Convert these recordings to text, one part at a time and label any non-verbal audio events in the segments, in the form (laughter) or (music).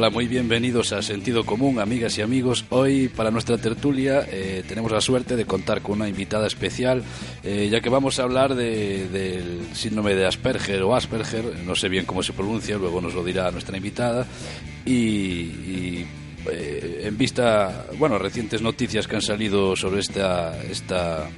Hola, muy bienvenidos a Sentido Común, amigas y amigos. Hoy para nuestra tertulia eh, tenemos la suerte de contar con una invitada especial, eh, ya que vamos a hablar de- del síndrome de Asperger o Asperger, no sé bien cómo se pronuncia, luego nos lo dirá nuestra invitada. Y, y, eh, en vista, bueno, recientes noticias que han salido sobre esta, esta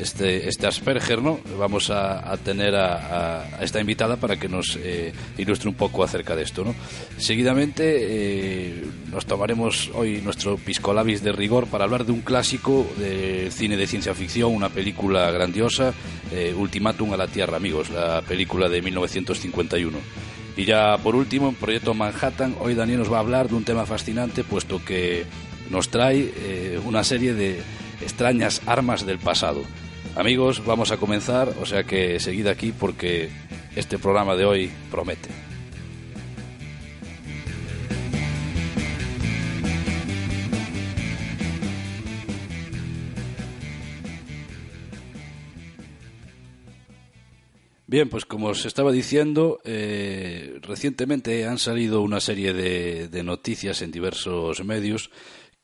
este, este Asperger, ¿no? Vamos a, a tener a, a- esta invitada para que nos eh, ilustre un poco acerca de esto, ¿no? Seguidamente eh, nos tomaremos hoy nuestro piscolabis de rigor para hablar de un clásico del cine de ciencia ficción, una película grandiosa, eh, Ultimátum a la Tierra, amigos, la película de 1951. Y ya por último, en Proyecto Manhattan, hoy Daniel nos va a hablar de un tema fascinante, puesto que nos trae eh, una serie de extrañas armas del pasado. Amigos, vamos a comenzar, o sea que seguid aquí porque este programa de hoy promete. Bien, pues como os estaba diciendo, eh, recientemente han salido una serie de, de noticias en diversos medios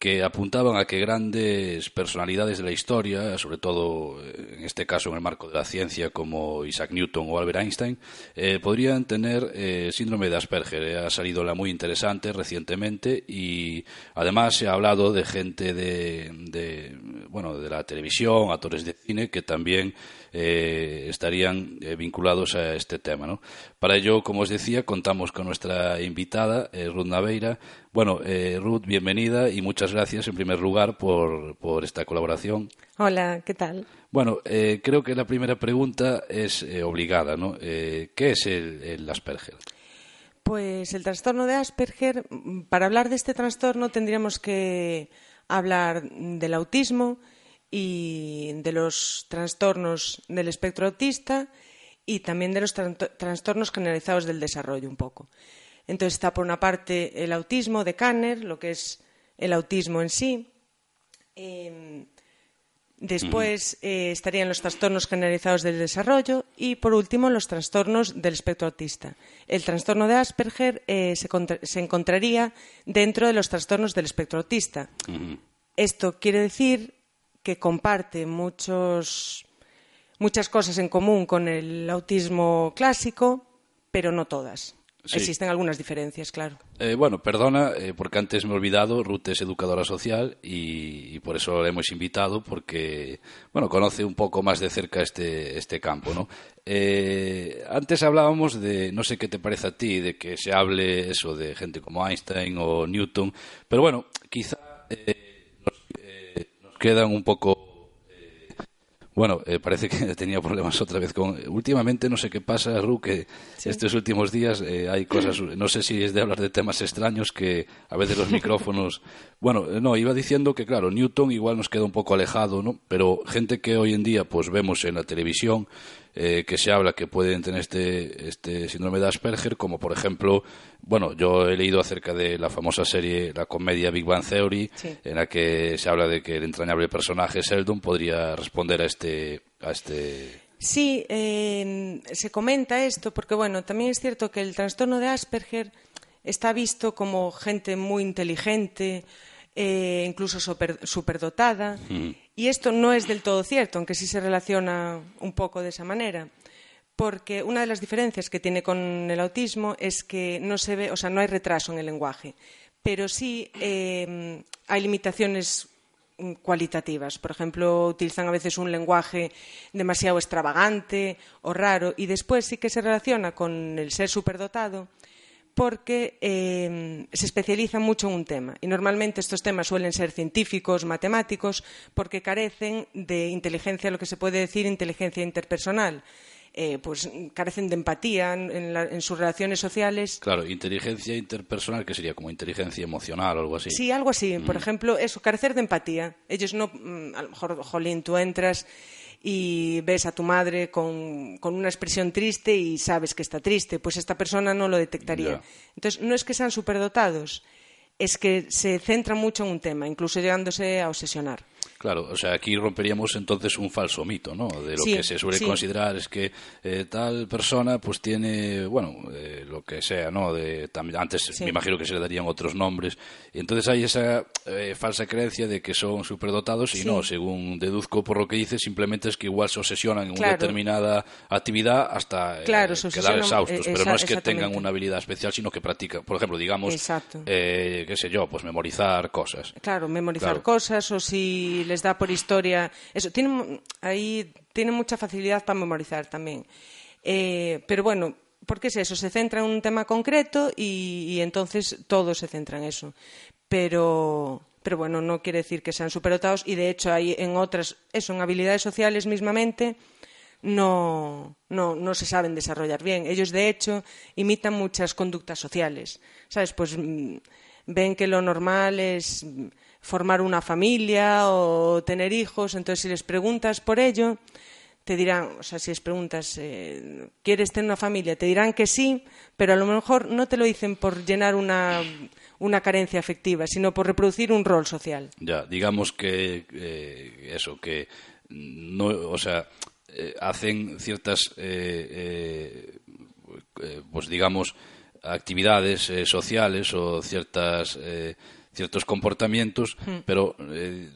que apuntaban a que grandes personalidades de la historia, sobre todo en este caso en el marco de la ciencia como Isaac Newton o Albert Einstein, eh, podrían tener eh, síndrome de Asperger. Eh, Ha salido la muy interesante recientemente y además se ha hablado de gente de, de, bueno de la televisión, actores de cine que también eh, estarían eh, vinculados a este tema. ¿no? Para ello, como os decía, contamos con nuestra invitada, eh, Ruth Naveira. Bueno, Ruth, bienvenida y muchas gracias en primer lugar por, por esta colaboración. Hola, ¿qué tal? Bueno, creo que la primera pregunta es obligada, ¿no? ¿Qué es el, el Asperger? Pues el trastorno de Asperger, mm, para hablar de este trastorno tendríamos que hablar del autismo y de los trastornos del espectro autista y también de los trastornos generalizados del desarrollo un poco. Entonces está por una parte el autismo de Kanner, lo que es el autismo en sí. Em, Después eh, estarían los trastornos generalizados del desarrollo y, por último, los trastornos del espectro autista. El trastorno de Asperger eh, se encontraría dentro de los trastornos del espectro autista. Esto quiere decir que comparte muchos, muchas cosas en común con el autismo clásico, pero no todas. Sí. Existen algunas diferencias, claro. Eh, bueno, perdona, eh, porque antes me he olvidado, Ruth es educadora social y, y por eso la hemos invitado, porque, bueno, conoce un poco más de cerca este, este campo, ¿no? Eh, antes hablábamos de, no sé qué te parece a ti, de que se hable eso de gente como Einstein o Newton, pero bueno, quizá eh, nos, eh, nos quedan un poco bueno, eh, parece que (laughs) tenía problemas otra vez con. Últimamente no sé qué pasa, Ru, que estos últimos días eh, hay cosas. No sé si es de hablar de temas extraños que a veces los (laughs) micrófonos. Bueno, eh, no, iba diciendo que claro, Newton igual nos queda un poco alejado, ¿no? Pero gente que hoy en día pues vemos en la televisión eh, que se habla que pueden tener este, este síndrome de Asperger, como por ejemplo, bueno, yo he leído acerca de la famosa serie, la comedia Big Bang Theory, Sí. en la que se habla de que el entrañable personaje Sheldon podría responder a este, a este Sí, eh, se comenta esto porque, bueno, también es cierto que el trastorno de Asperger está visto como gente muy inteligente, eh, incluso super- superdotada, y esto no es del todo cierto, aunque sí se relaciona un poco de esa manera. Porque una de las diferencias que tiene con el autismo es que no se ve, o sea, no hay retraso en el lenguaje, pero sí eh, hay limitaciones mm, cualitativas. Por ejemplo, utilizan a veces un lenguaje demasiado extravagante o raro y después sí que se relaciona con el ser superdotado porque eh, se especializan mucho en un tema. Y normalmente estos temas suelen ser científicos, matemáticos, porque carecen de inteligencia, lo que se puede decir inteligencia interpersonal. Eh, pues carecen de empatía en, la- en sus relaciones sociales. Claro, inteligencia interpersonal, que sería como inteligencia emocional o algo así. Sí, algo así. Por ejemplo, eso, carecer de empatía. Ellos no, mm, a lo mejor, jolín, tú entras y ves a tu madre con, con una expresión triste y sabes que está triste, pues esta persona no lo detectaría. Entonces, no es que sean superdotados, es que se centra mucho en un tema, incluso llegándose a obsesionar. Claro, o sea, aquí romperíamos entonces un falso mito, ¿no? De lo Sí, que se suele sí. considerar es que eh, tal persona pues tiene, bueno, eh, lo que sea, ¿no? De, tam- antes Sí. me imagino que se le darían otros nombres. Y entonces hay esa eh, falsa creencia de que son superdotados y no, según deduzco por lo que dice, simplemente es que igual se obsesionan en una determinada actividad hasta eh, Claro, quedar obsesionan, exhaustos. eh, pero no es que tengan una habilidad especial, sino que practican, por ejemplo, digamos, eh, qué sé yo, pues memorizar cosas. Claro, memorizar Claro. cosas o si les da por historia. Eso, tienen, ahí tienen mucha facilidad para memorizar también. Eh, pero bueno, ¿por qué es eso? Se centra en un tema concreto y, entonces todo se centra en eso. Pero, pero bueno, no quiere decir que sean superdotados y de hecho hay en otras, eso, en habilidades sociales mismamente, no, no, no se saben desarrollar bien. Ellos, de hecho, imitan muchas conductas sociales. ¿Sabes? Pues mm, ven que lo normal es formar una familia o tener hijos. Entonces, si les preguntas por ello, te dirán, o sea, si les preguntas, eh, ¿quieres tener una familia? Te dirán que sí, pero a lo mejor no te lo dicen por llenar una, una carencia afectiva, sino por reproducir un rol social. Ya, digamos que eh, eso, que no, o sea, eh, hacen ciertas, pues digamos, actividades sociales o ciertas, ciertos comportamientos, Hmm. pero eh,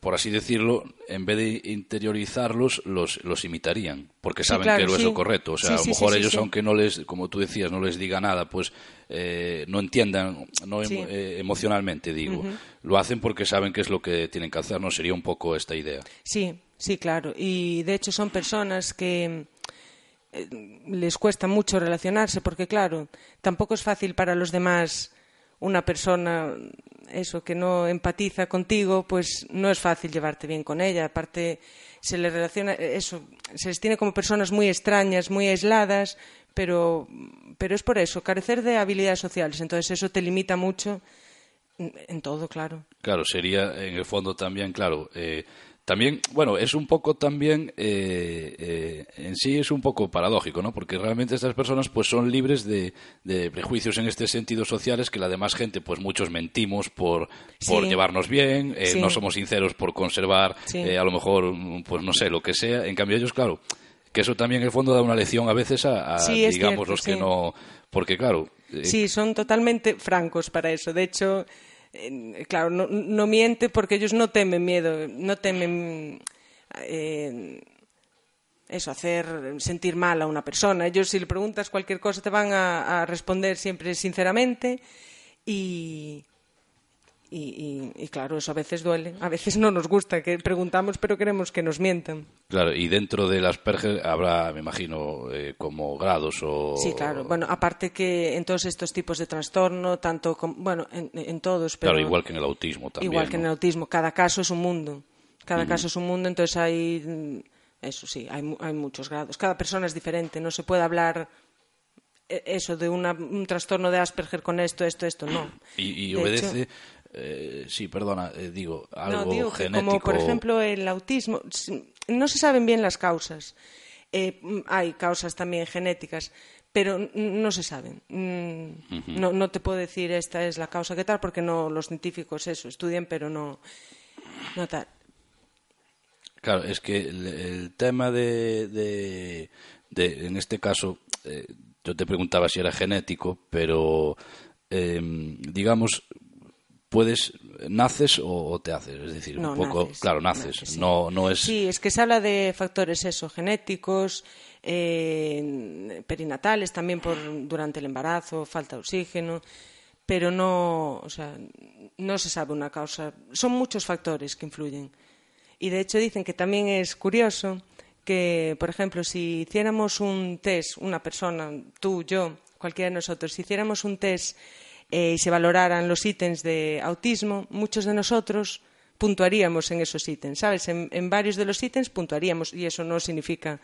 por así decirlo, en vez de interiorizarlos, los, los imitarían, porque Sí, saben claro, que es lo correcto. O sea, Sí, a lo mejor ellos, aunque no les, como tú decías, no les diga nada, pues eh, no entiendan no emo- eh, emocionalmente, digo. Lo hacen porque saben que es lo que tienen que hacer, ¿no? Sería un poco esta idea. Sí, sí, claro. Y de hecho son personas que eh, les cuesta mucho relacionarse porque, claro, tampoco es fácil para los demás una persona, eso, que no empatiza contigo, pues no es fácil llevarte bien con ella. Aparte, se les relaciona, eso, se les tiene como personas muy extrañas, muy aisladas, pero, pero es por eso, carecer de habilidades sociales. Entonces eso te limita mucho en todo, claro. Claro, sería en el fondo también, claro. eh, también, bueno, es un poco también, eh, eh, en sí es un poco paradójico, ¿no? Porque realmente estas personas pues son libres de, de prejuicios en este sentido sociales que la demás gente, pues muchos mentimos por, llevarnos bien, eh, Sí. no somos sinceros por conservar, Sí. eh, a lo mejor, mm, pues no sé, lo que sea. En cambio ellos, claro, que eso también en el fondo da una lección a veces a, a, Sí, digamos, cierto, los que sí. no... Porque claro, eh, Sí, son totalmente francos para eso. De hecho, claro, no, no miente porque ellos no temen miedo, no temen eh, eso, hacer sentir mal a una persona. Ellos, si le preguntas cualquier cosa, te van a, a responder siempre sinceramente y, y, y- y, claro, eso a veces duele. A veces no nos gusta que preguntamos, pero queremos que nos mientan. Claro, y dentro de las perges habrá, me imagino, eh, como grados o... Sí, claro. Bueno, aparte que en todos estos tipos de trastorno, tanto como, bueno, en, en todos, pero Claro, igual que en el autismo también. igual que en el autismo, cada caso es un mundo. Cada caso es un mundo, entonces hay, mm, eso sí, hay, hay muchos grados. Cada persona es diferente, no se puede hablar eh, eso de una- un trastorno de Asperger con esto, esto, esto, no. Y, y De obedece, hecho- eh, sí, perdona, eh, digo, algo no, digo genético. como por ejemplo el autismo, no se saben bien las causas. Eh, hay causas también genéticas, pero no se saben. Mm, no, no te puedo decir esta es la causa que tal, porque no los científicos eso estudian, pero no, no tal. Claro, es que el, el tema de, de, de- en este caso, yo te preguntaba si era genético, pero eh, digamos, puedes, naces o, o te haces, es decir, No, un poco, naces, claro, naces, naces, sí. no, no es, Sí, es que se habla de factores eso, genéticos, eh, perinatales también por durante el embarazo, falta de oxígeno, pero no, o sea, no se sabe una causa. Son muchos factores que influyen. Y de hecho dicen que también es curioso que, por ejemplo, si hiciéramos un test, una persona, tú, yo, cualquiera de nosotros, si hiciéramos un test eh, y se valoraran los ítems de autismo, muchos de nosotros puntuaríamos en esos ítems, ¿sabes? En, en varios de los ítems puntuaríamos y eso no significa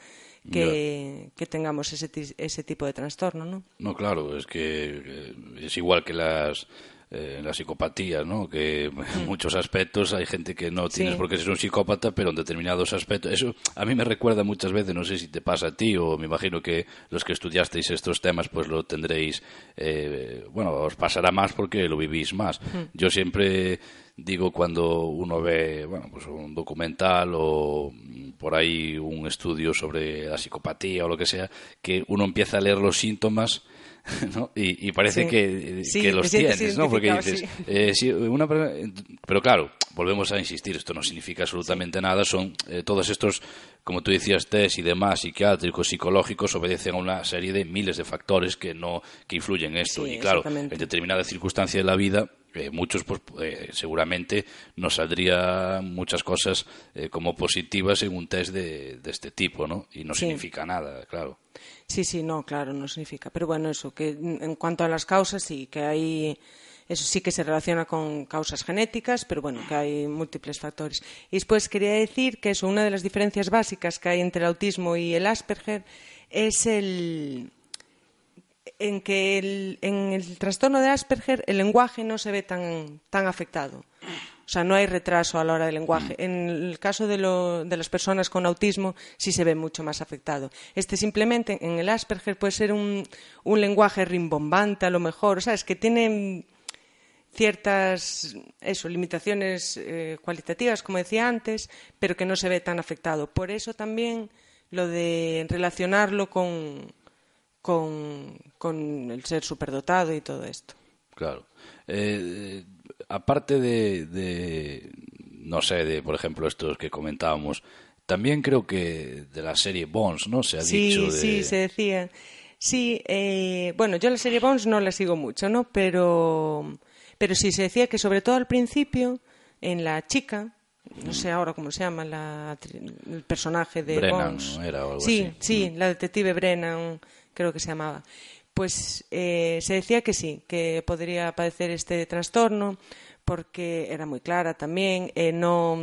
que, que tengamos ese, ese tipo de trastorno, ¿no? No, claro, es que eh, es igual que las eh, la psicopatía, ¿no? Que en muchos aspectos hay gente que no tienes por qué ser un psicópata, pero en determinados aspectos. Eso a mí me recuerda muchas veces, no sé si te pasa a ti o me imagino que los que estudiasteis estos temas pues lo tendréis, eh, bueno, os pasará más porque lo vivís más. Yo siempre digo cuando uno ve bueno, pues un documental o por ahí un estudio sobre la psicopatía o lo que sea, que uno empieza a leer los síntomas (laughs) ¿no? y, parece que, los tienes, ¿no? Porque dices, eh, una, pero claro, volvemos a insistir, esto no significa absolutamente nada, son eh, todos estos, como tú decías, test y demás, psiquiátricos, psicológicos, obedecen a una serie de miles de factores que no que influyen en esto. y claro, en determinada circunstancia de la vida, eh, muchos pues eh, seguramente nos saldrían muchas cosas eh, como positivas en un test de, este tipo, ¿no? Y no significa nada, claro. Sí, sí, no, claro, no significa. Pero bueno, eso, que en cuanto a las causas, sí, que hay eso sí que se relaciona con causas genéticas, pero bueno, que hay múltiples factores. Y después quería decir que eso, una de las diferencias básicas que hay entre el autismo y el Asperger es el, en que en el trastorno de Asperger el lenguaje no se ve tan, tan afectado. O sea, no hay retraso a la hora del lenguaje. En el caso de, las personas con autismo sí se ve mucho más afectado. Este simplemente en el Asperger puede ser un, lenguaje rimbombante a lo mejor. O sea, es que tiene ciertas eso, limitaciones eh, cualitativas, como decía antes, pero que no se ve tan afectado. Por eso también lo de relacionarlo con, con, con el ser superdotado y todo esto. Claro. Eh, aparte de, de, no sé, de por ejemplo estos que comentábamos, también creo que de la serie Bones, ¿no? Se ha dicho. De... Sí, se decía. Sí, eh, bueno, yo la serie Bones no la sigo mucho, ¿no? Pero, pero sí se decía que sobre todo al principio, en la chica, no sé ahora cómo se llama la, el personaje de Brennan, Bones. Era algo sí, así. sí, la detective Brennan creo que se llamaba. Pues eh, se decía que sí, que podría padecer este trastorno, porque era muy clara también, eh, no,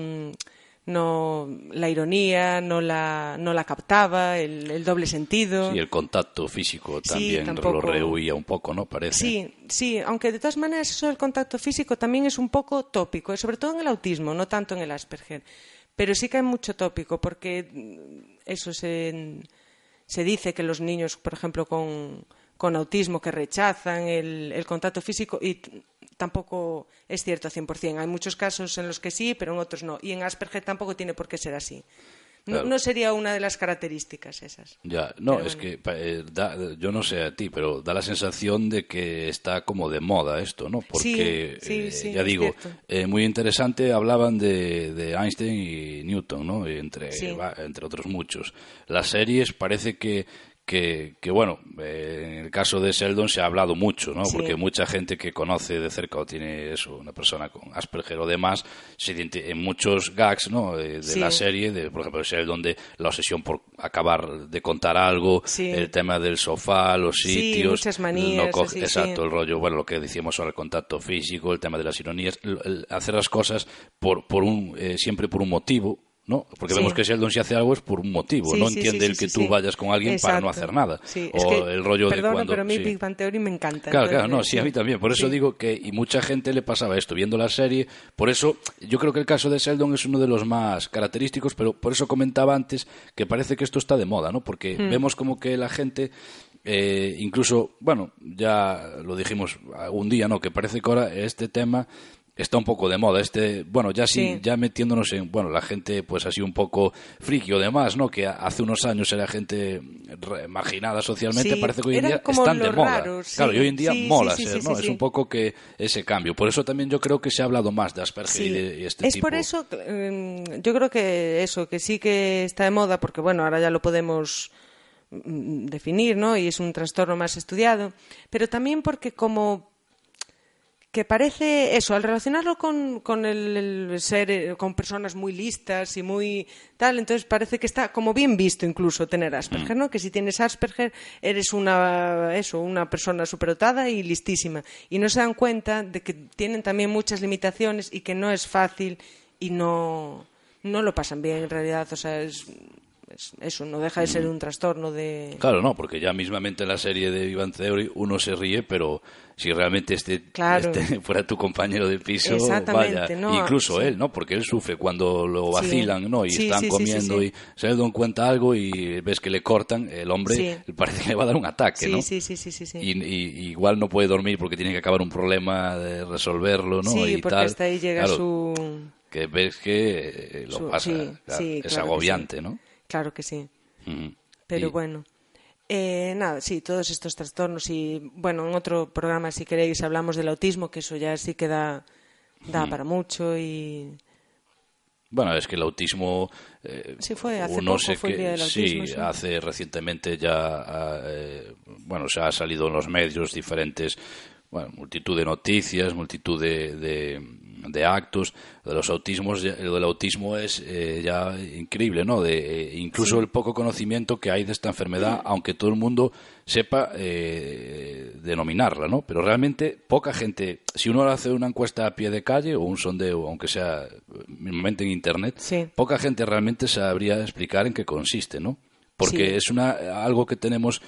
no la ironía no la, no la captaba, el, doble sentido. Sí, el contacto físico también lo rehuía un poco, ¿no? Parece. Sí, sí, aunque de todas maneras eso del contacto físico también es un poco tópico, sobre todo en el autismo, no tanto en el Asperger. Pero sí que hay mucho tópico, porque eso se se dice que los niños, por ejemplo, con, con autismo que rechazan el, el, contacto físico y tampoco es cierto al 100%. Hay muchos casos en los que sí, pero en otros no. Y en Asperger tampoco tiene por qué ser así. No, sería una de las características esas. Ya, no, es que eh, yo no sé a ti, pero da la sensación de que está como de moda esto, ¿no? Porque, eh, ya digo, eh, muy interesante, hablaban de, de, Einstein y Newton, ¿no? Entre, entre otros muchos. Las series parece que que, bueno, eh, en el caso de Sheldon se ha hablado mucho, ¿no? Porque mucha gente que conoce de cerca o tiene eso, una persona con Asperger o demás, se en muchos gags, ¿no? De, la serie, de, por ejemplo, Sheldon de la obsesión por acabar de contar algo, el tema del sofá, los sitios, muchas manías, exacto, el rollo, bueno, lo que decíamos sobre el contacto físico, el tema de las ironías, hacer las cosas por, por un, eh, siempre por un motivo, ¿no? Porque vemos que Sheldon si hace algo es por un motivo, no entiende el que tú vayas con alguien para no hacer nada. o el rollo de cuando... pero a mí Big Bang Theory me encanta. Claro, claro, no, sí, a mí también. Por eso digo que, y mucha gente le pasaba esto viendo la serie, por eso yo creo que el caso de Sheldon es uno de los más característicos, pero por eso comentaba antes que parece que esto está de moda, ¿no? Porque hmm. vemos como que la gente eh, incluso, bueno, ya lo dijimos algún día, ¿no? Que parece que ahora este tema está un poco de moda. Este, bueno, ya sí, ya metiéndonos en, bueno, la gente pues así un poco friki o demás, ¿no? Que hace unos años era gente marginada socialmente, parece que hoy en día están de moda. claro, y hoy en día mola ser, ¿no? Es un poco que ese cambio. Por eso también yo creo que se ha hablado más de Asperger y de este es por eso, em, yo creo que eso, que sí que está de moda, porque bueno, ahora ya lo podemos mm, definir, ¿no? Y es un trastorno más estudiado, pero también porque como que parece eso, al relacionarlo con, con el, ser, eh, con personas muy listas y muy tal, entonces parece que está como bien visto incluso tener Asperger, ¿no? Que si tienes Asperger eres una, eso, una persona superdotada y listísima. Y no se dan cuenta de que tienen también muchas limitaciones y que no es fácil y no, no lo pasan bien en realidad, o sea, es- eso no deja de ser un trastorno de... Claro, no, porque ya mismamente en la serie de Ivan Theory uno se ríe, pero si realmente este, Claro. este (laughs) fuera tu compañero de piso, vaya, ¿no? incluso Sí. él, ¿no? Porque él sufre cuando lo Sí. vacilan, ¿no? Y Sí, están comiendo y se le dan cuenta algo y ves que le cortan, el hombre (laughs) parece que le va a dar un ataque, ¿no? sí, sí, sí, sí, sí. Y, y- igual no puede dormir porque tiene que acabar un problema de resolverlo, ¿no? Sí, y porque tal. hasta ahí llega Claro, su... Que ves que lo su- pasa, sí, claro, sí, es claro ¿no? Claro que sí. Pero Y- bueno, eh, nada, sí, todos estos trastornos y bueno, en otro programa si queréis hablamos del autismo, que eso ya sí que da, da para mucho y Bueno, es que el autismo. eh, Sí, fue hace uno poco, sé fue el día del autismo, sí, sí. hace recientemente ya. eh, bueno, se ha salido en los medios diferentes. Bueno, multitud de noticias, multitud de, de, de actos. De los autismos, lo del autismo es eh, ya increíble, ¿no? De, eh, incluso el poco conocimiento que hay de esta enfermedad, aunque todo el mundo sepa eh, denominarla, ¿no? Pero realmente poca gente, si uno hace una encuesta a pie de calle o un sondeo, aunque sea eh, mínimamente en internet, Sí. poca gente realmente sabría explicar en qué consiste, ¿no? Porque es una algo que tenemos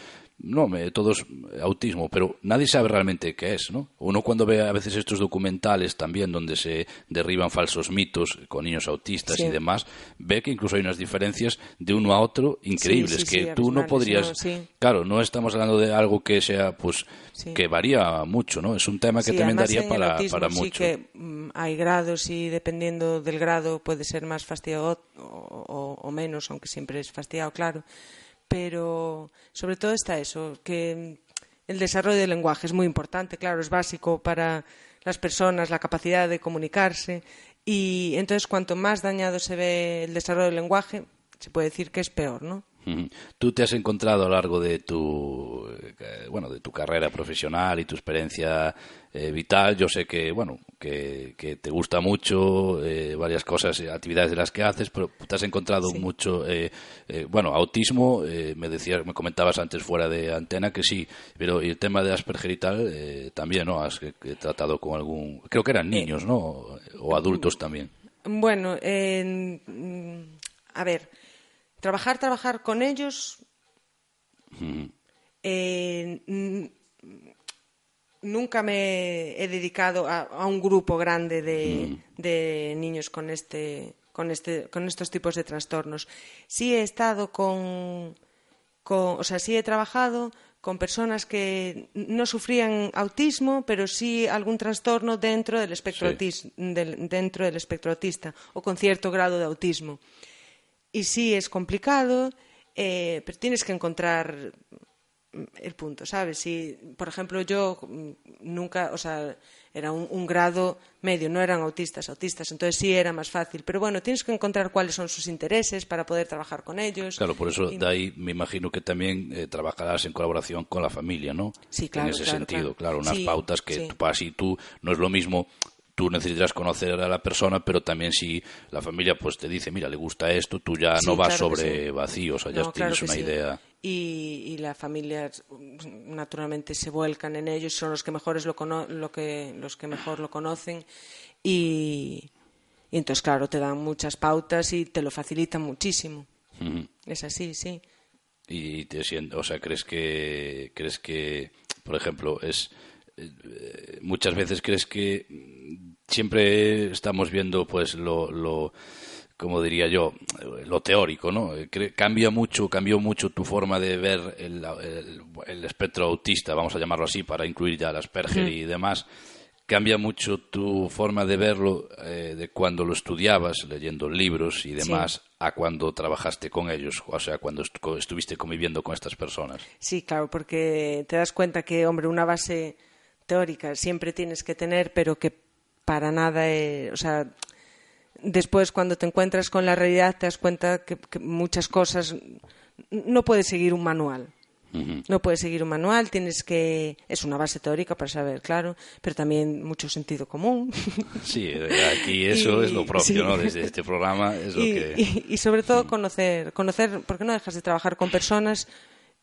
no, me- todos autismo, pero nadie sabe realmente qué es, ¿no? Uno cuando ve a veces estos documentales también donde se derriban falsos mitos con niños autistas Sí. y demás, ve que incluso hay unas diferencias de uno a otro increíbles sí, sí, que tú no podrías, ¿no? Sí. claro, no estamos hablando de algo que sea, pues, Sí. que varía mucho, ¿no? Es un tema que Sí, también daría para, autismo para sí mucho. que mm, hay grados y dependiendo del grado puede ser más fastidiado o, o- o menos, aunque siempre es fastidiado, claro. Pero sobre todo está eso, que el desarrollo del lenguaje es muy importante, claro, es básico para las personas, la capacidad de comunicarse y entonces cuanto más dañado se ve el desarrollo del lenguaje, se puede decir que es peor, ¿no? Tú te has encontrado a lo largo de tu eh, bueno de tu carrera profesional y tu experiencia eh, vital. Yo sé que bueno que, que te gusta mucho eh, varias cosas, eh, actividades de las que haces, pero te has encontrado Sí. mucho eh, bueno autismo. eh, me decías, me comentabas antes fuera de antena que sí, pero y el tema de Asperger y tal eh, también, ¿no? Has tratado con algún, creo que eran niños, ¿no? O adultos también. Bueno, en- mm, a ver, trabajar, trabajar con ellos. eh, mm, nunca me he dedicado a, a un grupo grande de, de niños con este, con este, con estos tipos de trastornos. Sí he estado con, con, o sea, sí he trabajado con personas que no sufrían autismo, pero sí algún trastorno dentro del espectro, Sí. autis- del- dentro del espectro autista o con cierto grado de autismo. Y sí es complicado, eh, pero tienes que encontrar el punto, ¿sabes? Si, por ejemplo, yo mm, nunca, o sea, era un, un grado medio, no eran autistas, autistas, entonces sí era más fácil. Pero bueno, tienes que encontrar cuáles son sus intereses para poder trabajar con ellos. Claro, por eso Y- de ahí me imagino que también eh, trabajarás en colaboración con la familia, ¿no? Sí, claro, En ese claro, sentido, claro. claro, unas Sí, pautas que sí. tú para si tú no es lo mismo. Tú necesitarás conocer a la persona, pero también si la familia pues te dice, mira, le gusta esto, tú ya Sí, no vas claro sobre sí. vacío, o sea, ya No, tienes claro una sí. idea. Y, y la familia mm, naturalmente se vuelcan en ellos, son los que mejores lo, cono- lo que los que mejor lo conocen y, y entonces claro te dan muchas pautas y te lo facilitan muchísimo. Es así, sí. y te sientes, o sea, crees que crees que, por ejemplo, es muchas veces crees que siempre estamos viendo pues lo, lo como diría yo, lo teórico, ¿no? Cambia mucho, cambió mucho tu forma de ver el, el- el espectro autista, vamos a llamarlo así, para incluir ya el Asperger y demás. Cambia mucho tu forma de verlo eh, de cuando lo estudiabas, leyendo libros y demás, a cuando trabajaste con ellos, o sea, cuando estu- estuviste conviviendo con estas personas. Sí, claro, porque te das cuenta que, hombre, una base teórica siempre tienes que tener, pero que para nada, eh, o sea, después cuando te encuentras con la realidad te das cuenta que, que muchas cosas no puedes seguir un manual. No puedes seguir un manual, tienes que. Es una base teórica para saber, claro, pero también mucho sentido común. (laughs) Sí, aquí eso Y- es lo propio, sí. ¿no? Desde este programa es lo y, que... y- y sobre todo conocer, conocer, porque no dejas de trabajar con personas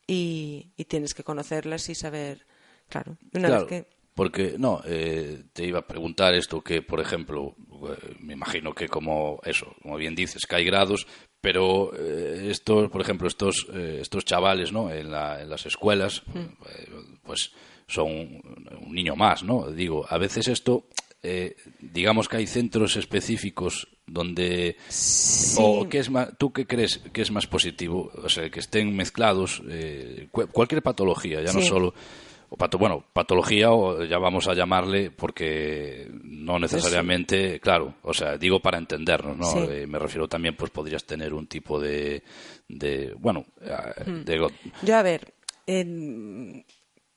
y, y tienes que conocerlas y saber, claro, una Claro, vez que porque, no, eh, te iba a preguntar esto que, por ejemplo, eh, me imagino que como eso, como bien dices, que hay grados, pero eh, estos, por ejemplo, estos, eh, estos chavales, ¿no? En, la- en las escuelas, eh, pues son un, un niño más, ¿no? Digo, a veces esto, eh, digamos que hay centros específicos donde o qué es más, tú qué crees que es más positivo, o sea, que estén mezclados eh, cu- cualquier patología, ya no Sí. solo o pato, bueno, patología o ya vamos a llamarle porque no necesariamente, claro, o sea, digo para entendernos, ¿no? Sí. Eh, me refiero también, pues podrías tener un tipo de, de bueno, eh, Hmm. de, Yo, a ver, en-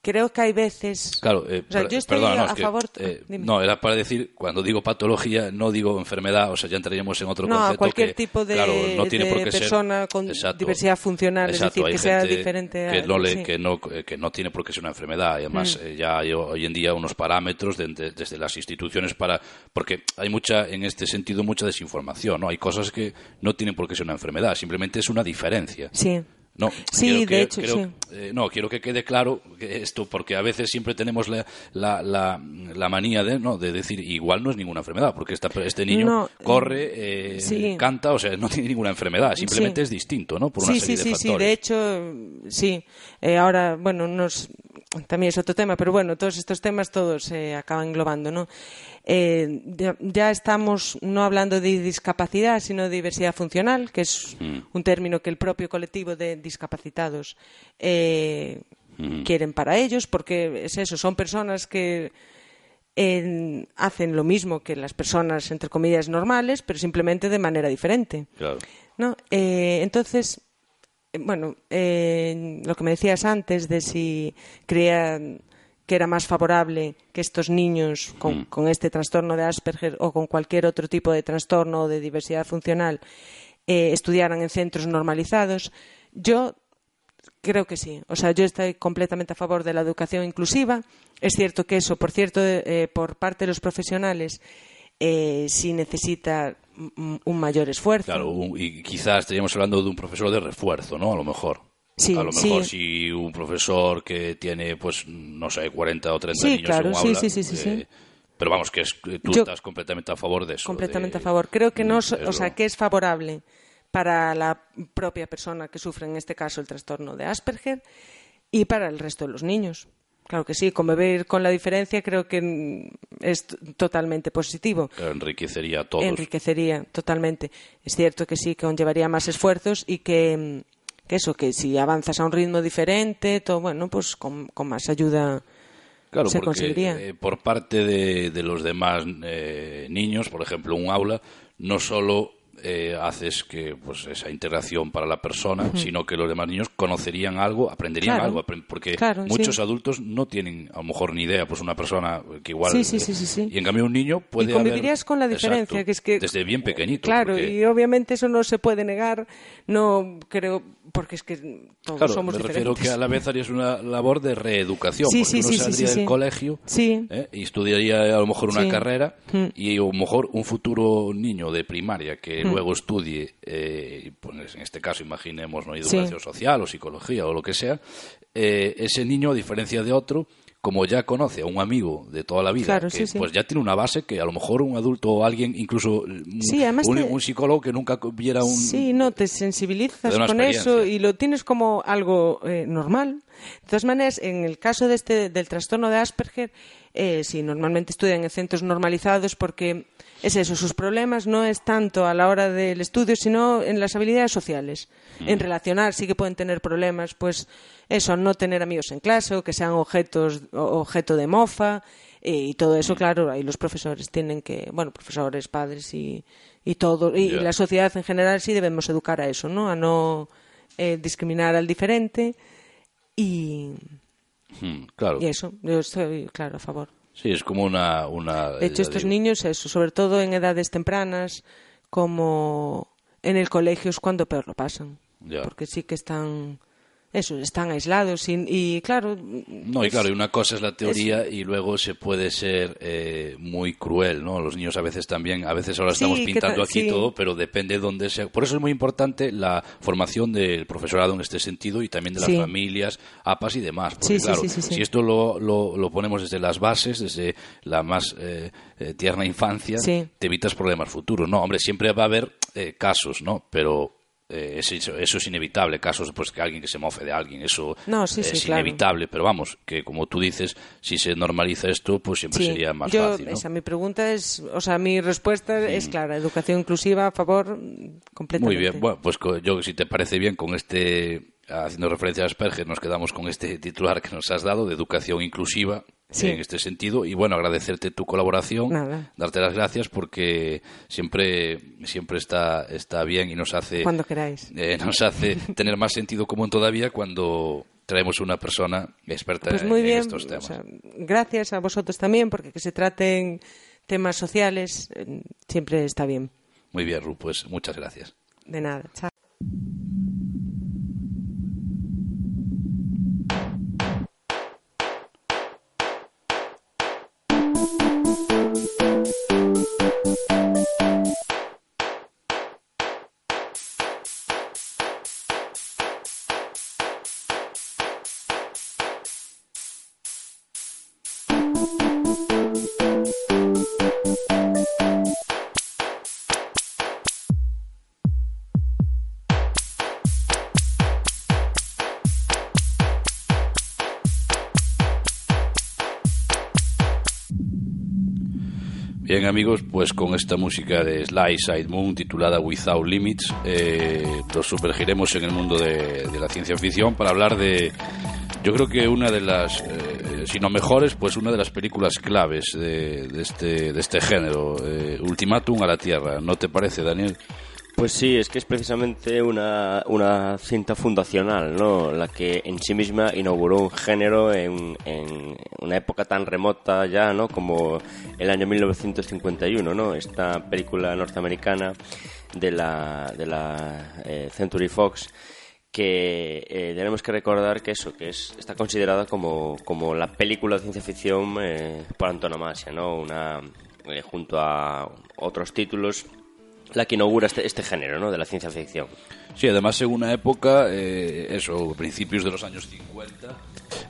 creo que hay veces... Claro, eh, O sea, per- yo estoy perdona, no, a es que, favor... eh, no, era para decir, cuando digo patología, no digo enfermedad, o sea, ya entraríamos en otro No, a concepto. cualquier que, tipo de, claro, no tiene de por qué ser- persona con Exacto. diversidad funcional, Exacto, es decir, que sea diferente a... que no, le- sí. Mm. que, no, que no tiene por qué ser una enfermedad. Y además, eh, ya hay hoy en día unos parámetros de- de- desde las instituciones para. Porque hay mucha, en este sentido, mucha desinformación. ¿no? Hay cosas que no tienen por qué ser una enfermedad, simplemente es una diferencia. Sí. No, Sí, quiero de que- hecho, creo- sí. eh, no, quiero que quede claro que esto, porque a veces siempre tenemos la, la, la, la manía de, ¿no? de decir, igual no es ninguna enfermedad, porque esta, este niño No, corre, eh, sí. canta, o sea, no tiene ninguna enfermedad, simplemente Sí. es distinto, ¿no? Por una sí, serie sí, de sí, sí, factores. de hecho, sí. Eh, ahora, bueno, nos, también es otro tema, pero bueno, todos estos temas todos se acaban englobando, ¿no? Eh, ya, ya estamos no hablando de discapacidad, sino de diversidad funcional, que es Mm. un término que el propio colectivo de discapacitados eh, Mm. quieren para ellos, porque es eso, son personas que en- hacen lo mismo que las personas, entre comillas, normales, pero simplemente de manera diferente. Claro. ¿no? Eh, entonces, eh, bueno, eh, lo que me decías antes de si creían que era más favorable que estos niños con, con este trastorno de Asperger o con cualquier otro tipo de trastorno o de diversidad funcional eh, estudiaran en centros normalizados, yo Creo que sí. O sea, yo estoy completamente a favor de la educación inclusiva. Es cierto que eso, por cierto, eh, por parte de los profesionales, eh, sí necesita mm, un mayor esfuerzo. Claro, un- y quizás estaríamos hablando de un profesor de refuerzo, ¿no? A lo mejor. Sí, a lo mejor sí. si un profesor que tiene, pues, no sé, 40 o 30 Sí, niños claro, en un sí, aula, sí, sí, sí, sí. eh, Pero vamos, que es- tú Yo- estás completamente a favor de eso. completamente de- a favor. Creo que no, Mm, o sea, lo- que es favorable para la propia persona que sufre, en este caso, el trastorno de Asperger y para el resto de los niños. Claro que sí, convivir con la diferencia creo que mm, es totalmente positivo. que enriquecería a todos. enriquecería totalmente. Es cierto que sí, que conllevaría más esfuerzos y que, mm, que eso, que si avanzas a un ritmo diferente, todo bueno, pues con, con más ayuda Claro, se porque conseguiría. eh, por parte de, de los demás eh, niños, por ejemplo, un aula, no solo eh, haces que pues esa integración para la persona, sino que los demás niños conocerían algo, aprenderían Claro. algo, porque Claro, muchos sí. adultos no tienen a lo mejor ni idea, pues una persona que igual Sí, sí, eh, y en cambio un niño puede y convivirías haber- con la diferencia, Exacto, que es que desde bien pequeñito, Claro, porque- y obviamente eso no se puede negar, no creo, porque es que todos Claro, somos me refiero diferentes. que a la vez harías una labor de reeducación, Sí, porque sí, uno sí, saldría del colegio. ¿eh? y estudiaría a lo mejor una carrera Mm. y a lo mejor un futuro niño de primaria que luego estudie, eh, pues en este caso imaginemos ¿no? educación social o psicología o lo que sea, eh, ese niño, a diferencia de otro, como ya conoce a un amigo de toda la vida, Claro, que sí, sí. pues ya tiene una base que a lo mejor un adulto o alguien, incluso un, Sí, además un, te- un psicólogo que nunca viera un... Sí, no, te sensibilizas con eso y lo tienes como algo eh, normal. De todas maneras, en el caso de este, del trastorno de Asperger, eh, sí, normalmente estudian en centros normalizados porque es eso, sus problemas no es tanto a la hora del estudio, sino en las habilidades sociales. En relacionar sí que pueden tener problemas, pues eso, no tener amigos en clase o que sean objetos, objeto de mofa eh, y todo eso, claro, ahí los profesores tienen que, bueno, profesores, padres y, y todo, y la sociedad en general sí debemos educar a eso, ¿no? A no eh, discriminar al diferente y, Mm, claro. y eso, yo estoy, claro, a favor. Sí, es como una... una De hecho, estos digo, niños, eso, sobre todo en edades tempranas, como en el colegio es cuando peor lo pasan. Ya. Porque sí que están, eso, están aislados y, y, claro... No, y claro, y una cosa es la teoría y luego se puede ser eh, muy cruel, ¿no? Los niños a veces también, a veces ahora estamos pintando ta- aquí sí. todo, pero depende de dónde sea. Por eso es muy importante la formación del profesorado en este sentido y también de las Sí. familias, APAS y demás. Porque claro, si esto lo, lo, lo ponemos desde las bases, desde la más eh, eh, tierna infancia, Sí. te evitas problemas futuros. No, hombre, siempre va a haber eh, casos, ¿no? Pero eh, es- eso, eso es inevitable, casos pues que alguien que se mofe de alguien, eso No, sí, es claro. inevitable, pero vamos, que como tú dices, si se normaliza esto, pues siempre Sí, sería más yo, fácil, ¿no? esa mi pregunta es, o sea, mi respuesta es clara, educación inclusiva a favor mm, completamente. Muy bien, bueno, pues yo si te parece bien con este, haciendo referencia a Asperger, nos quedamos con este titular que nos has dado de educación inclusiva Sí. en este sentido y bueno, agradecerte tu colaboración, Nada. darte las gracias porque siempre siempre está está bien y nos hace Cuando queráis. eh, nos hace (laughs) tener más sentido común todavía cuando traemos una persona experta Pues en- muy en bien, estos o temas. sea, gracias a vosotros también, porque que se traten temas sociales eh, siempre está bien. Muy bien, Ru, pues muchas gracias. De nada, chao. Bien amigos, pues con esta música de Sly Side Moon titulada Without Limits, eh, nos sumergiremos en el mundo de, la ciencia ficción para hablar de, yo creo que una de las, eh, si no mejores, pues una de las películas claves de, de este, de este género, eh, Ultimátum a la Tierra. ¿No te parece, Daniel? Pues sí, es que es precisamente una, una cinta fundacional, ¿no? La que en sí misma inauguró un género en, en una época tan remota ya, ¿no? Como el año 1951, ¿no? Esta película norteamericana de la, de la eh, Century Fox que eh, tenemos que recordar que eso, que es, está considerada como, como la película de ciencia ficción eh, por antonomasia, ¿no? Una, eh, junto a otros títulos la que inaugura este, este género ¿no? de la ciencia ficción. Sí, además en una época, eh, eso, principios de los años 50,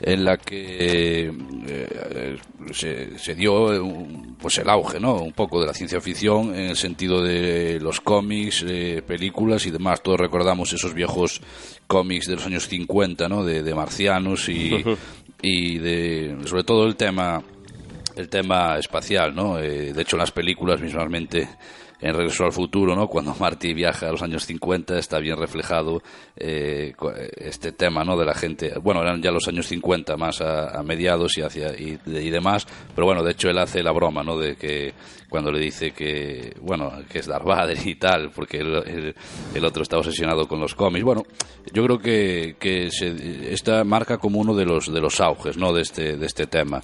en la que eh, se, se dio eh, un- pues el auge, ¿no? Un poco de la ciencia ficción en el sentido de los cómics, eh, películas y demás. Todos recordamos esos viejos cómics de los años 50, ¿no? De, de marcianos y, y de, sobre todo el tema el tema espacial, ¿no? Eh, de hecho, en las películas mismamente en Regreso al Futuro, ¿no? Cuando Marty viaja a los años 50 está bien reflejado eh, este tema, ¿no? De la gente, bueno, eran ya los años 50 más a, a mediados y hacia y, y demás, pero bueno, de hecho él hace la broma, ¿no? De que cuando le dice que, bueno, que es Darth Vader y tal, porque el, el- el otro está obsesionado con los cómics. Bueno, yo creo que, que se- esta marca como uno de los de los auges, ¿no? De este de este tema.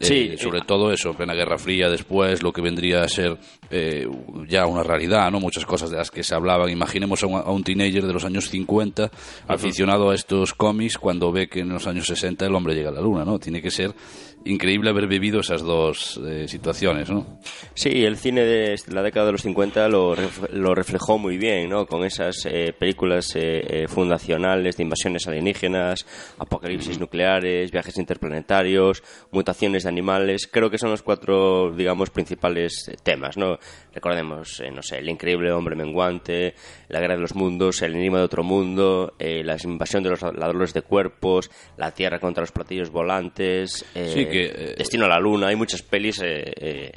Sí, Eh, sobre eh, todo eso, en plena Guerra Fría, después lo que vendría a ser eh, ya una realidad, ¿no? Muchas cosas de las que se hablaban. Imaginemos a un, a un teenager de los años 50 aficionado a estos cómics cuando ve que en los años 60 el hombre llega a la luna, ¿no? Tiene que ser increíble haber vivido esas dos eh, situaciones, ¿no? Sí, el cine de la década de los 50 lo, ref- lo reflejó muy bien, ¿no? Con esas eh, películas eh, eh, fundacionales de invasiones alienígenas, apocalipsis nucleares, viajes interplanetarios, mutaciones de animales. Creo que son los cuatro, digamos, principales eh, temas, ¿no? Recordemos, eh, no sé, el increíble hombre menguante, la guerra de los mundos, el enigma de otro mundo, eh, la invasión de los ladrones de cuerpos, la Tierra contra los platillos volantes, eh, Sí, que, eh, Destino a la Luna. Hay muchas pelis eh, eh,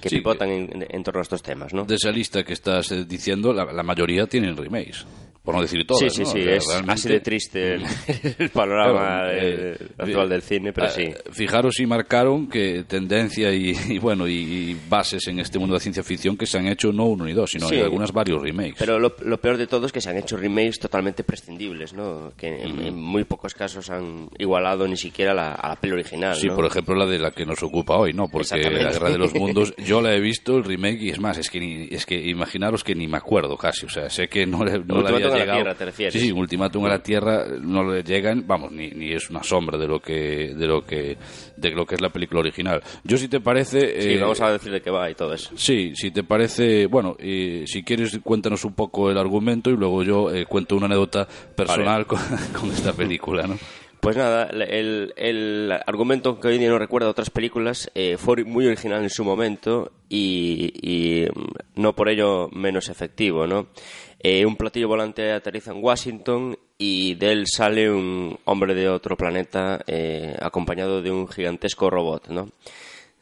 que Sí, pivotan en, en torno a estos temas, ¿no? De esa lista que estás eh, diciendo, la, la mayoría tienen remakes, por no decir todas, sí, sí, ¿no? sí, O sea, es realmente- así de triste el, (laughs) el panorama Claro, eh, actual del cine, pero eh, sí. Fijaros y marcaron que tendencia y, y bueno y, y bases en este mundo de la ciencia ficción que se han hecho no uno ni dos, sino Sí. hay algunas varios remakes. Pero lo, lo peor de todo es que se han hecho remakes totalmente prescindibles, ¿no? Que en, en muy pocos casos han igualado ni siquiera la, a la peli original, Sí, ¿no? por ejemplo la de la que nos ocupa hoy, ¿no? Porque la Guerra de los (laughs) Mundos, yo la he visto el remake y es más, es que ni, es que imaginaros que ni me acuerdo casi, o sea, sé que no no Ultimátum había a la. Tierra, ¿te refieres? Sí, sí, Ultimátum a la Tierra no le llegan, vamos, ni, ni es una sombra de lo que de lo que de lo que es la película original. Yo si te parece Sí, eh, vamos a decir de qué va y todo eso. Sí, si te parece, bueno, y si quieres cuéntanos un poco el argumento y luego yo eh, cuento una anécdota personal con, (laughs) con esta película, ¿no? Pues nada, el, el argumento que hoy día no recuerda otras películas eh, fue muy original en su momento y, mm, no por ello menos efectivo, ¿no? Eh, un platillo volante aterriza en Washington y de él sale un hombre de otro planeta eh, acompañado de un gigantesco robot, ¿no?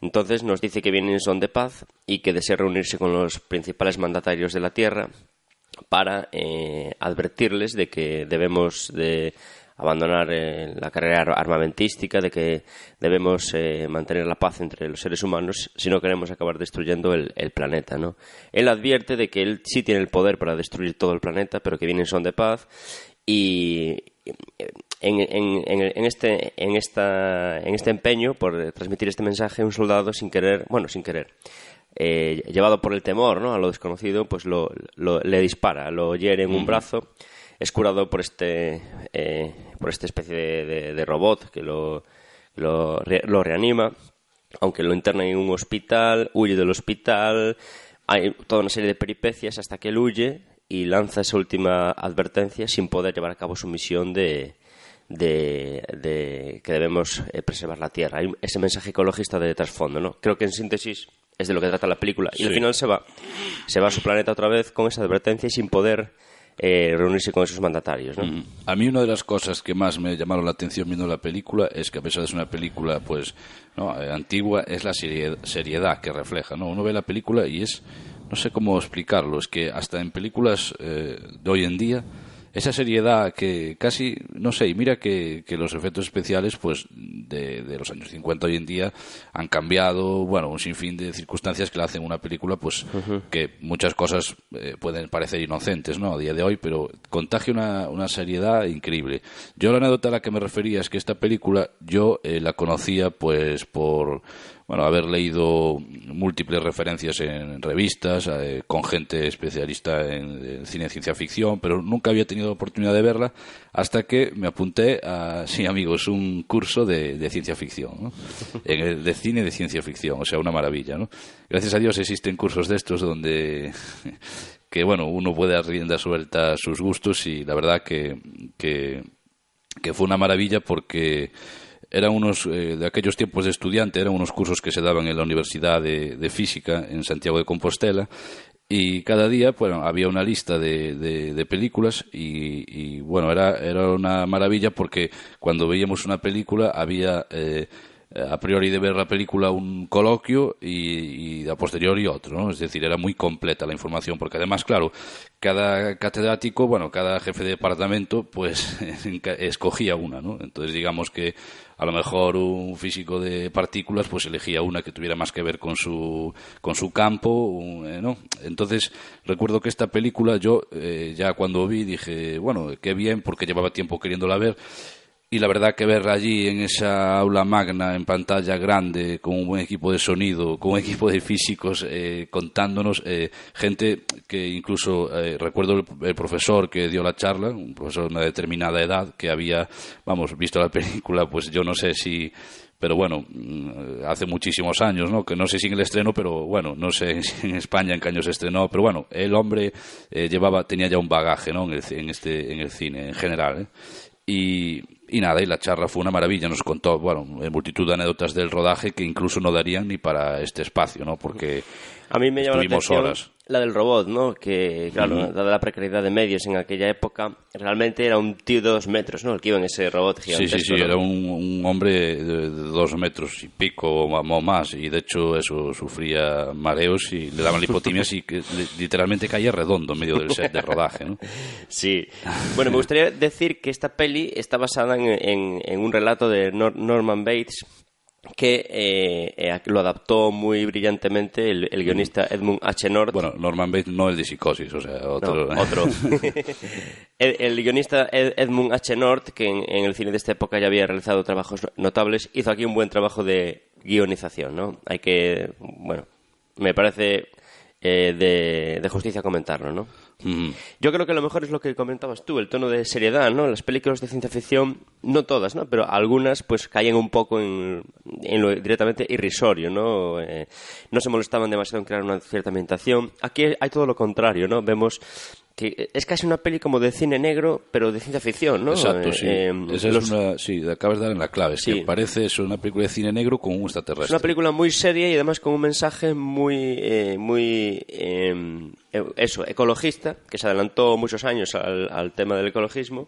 Entonces nos dice que viene en son de paz y que desea reunirse con los principales mandatarios de la Tierra para eh, advertirles de que debemos de abandonar eh, la carrera ar- armamentística, de que debemos eh, mantener la paz entre los seres humanos si no queremos acabar destruyendo el, el planeta, ¿no? Él advierte de que él sí tiene el poder para destruir todo el planeta, pero que viene en son de paz y en, en- en- en este, en, esta, en este empeño por transmitir este mensaje, un soldado sin querer, bueno, sin querer, eh, llevado por el temor ¿no? a lo desconocido, pues lo, lo- le dispara, lo hiere en un brazo, es curado por este, eh, por esta especie de, de- de robot que lo, lo, re- lo reanima, aunque lo interna en un hospital, huye del hospital, hay toda una serie de peripecias hasta que él huye y lanza esa última advertencia sin poder llevar a cabo su misión de, de, de que debemos eh, preservar la tierra. Hay ese mensaje ecologista de trasfondo, ¿no? Creo que en síntesis es de lo que trata la película. Y al final se va, se va a su planeta otra vez con esa advertencia y sin poder eh, reunirse con esos mandatarios, ¿no? Mm. A mí una de las cosas que más me llamaron la atención viendo la película es que a pesar de ser una película pues ¿no? eh, antigua es la serie- seriedad que refleja, ¿no? Uno ve la película y es no sé cómo explicarlo, es que hasta en películas eh, de hoy en día esa seriedad que casi, no sé, y mira que, que los efectos especiales, pues, de, de los años 50 hoy en día han cambiado, bueno, un sinfín de circunstancias que le hacen una película, pues, que muchas cosas eh, pueden parecer inocentes, ¿no? A día de hoy, pero contagia una, una seriedad increíble. Yo la anécdota a la que me refería es que esta película yo eh, la conocía, pues, por bueno, haber leído múltiples referencias en revistas eh, con gente especialista en, cine de ciencia ficción, pero nunca había tenido oportunidad de verla hasta que me apunté a, sí amigos, un curso de, de ciencia ficción, ¿no? En el- de cine de ciencia ficción, o sea, una maravilla, ¿no? Gracias a Dios existen cursos de estos donde (laughs) que bueno, uno puede dar rienda suelta a sus gustos y la verdad que, que fue una maravilla porque eran unos, eh, de aquellos tiempos de estudiante, eran unos cursos que se daban en la Universidad de, de Física en Santiago de Compostela y cada día bueno, había una lista de, de- películas y, y, bueno, era, era una maravilla porque cuando veíamos una película había... eh, a priori de ver la película un coloquio y, a posteriori otro, ¿no? Es decir, era muy completa la información, porque además, claro, cada catedrático, bueno, cada jefe de departamento, pues (laughs) escogía una, ¿no? Entonces, digamos que a lo mejor un físico de partículas, pues elegía una que tuviera más que ver con su, con su campo, eh, ¿no? Entonces, recuerdo que esta película yo, eh, ya cuando vi, dije, bueno, qué bien, porque llevaba tiempo queriéndola ver, y la verdad que verla allí en esa aula magna, en pantalla grande, con un buen equipo de sonido, con un equipo de físicos eh, contándonos, eh, gente que incluso, eh, recuerdo el, profesor que dio la charla, un profesor de una determinada edad, que había, vamos, visto la (laughs) película, pues yo no sé si pero bueno, mm, hace muchísimos años, ¿no? Que no sé si en el estreno, pero bueno, no sé (laughs) si en España en qué año se estrenó, pero bueno, el hombre eh, llevaba, tenía ya un bagaje, ¿no? En el, en este, en el cine en general. Y, y nada, y la charla fue una maravilla, nos contó, bueno, en multitud de anécdotas del rodaje que incluso no darían ni para este espacio, ¿no? Porque A mí me la atención horas. La del robot, ¿no? Que, claro, dada la precariedad de medios en aquella época, realmente era un tío de dos metros, ¿no? El que iba en ese robot Sí, gigantesco. sí, sí, ¿no? era un, un hombre de, de dos metros y pico o más, y de hecho eso sufría mareos y le daban lipotimias y que literalmente caía redondo en medio del set de rodaje, ¿no? Sí. Bueno, me gustaría decir que esta peli está basada en, en- en un relato de Nor- Norman Bates que eh, eh, lo adaptó muy brillantemente el, el guionista Edmund H. North. Bueno, Norman Bates no el de psicosis, o sea, No, otro. otro. (laughs) (laughs) el, el guionista Ed- Edmund H. North, que en, en el cine de esta época ya había realizado trabajos notables, hizo aquí un buen trabajo de guionización, ¿no? Hay que, bueno, me parece eh, de, de justicia comentarlo, ¿no? Ujú. Yo creo que lo mejor es lo que comentabas tú, el tono de seriedad, ¿no? Las películas de ciencia ficción, no todas, ¿no? Pero algunas, pues, caen un poco en, en lo directamente irrisorio, ¿no? Eh, no se molestaban demasiado en crear una cierta ambientación. Aquí hay todo lo contrario, ¿no? Vemos que es casi una peli como de cine negro, pero de ciencia ficción, ¿no? Exacto, sí. Eh, Esa los- es una, sí, acabas de dar en la clave. Es Sí. que parece eso, una película de cine negro con un Es extraterrestre. una película muy seria y además con un mensaje muy, eh, muy eh, eso, ecologista, que se adelantó muchos años al, al tema del ecologismo.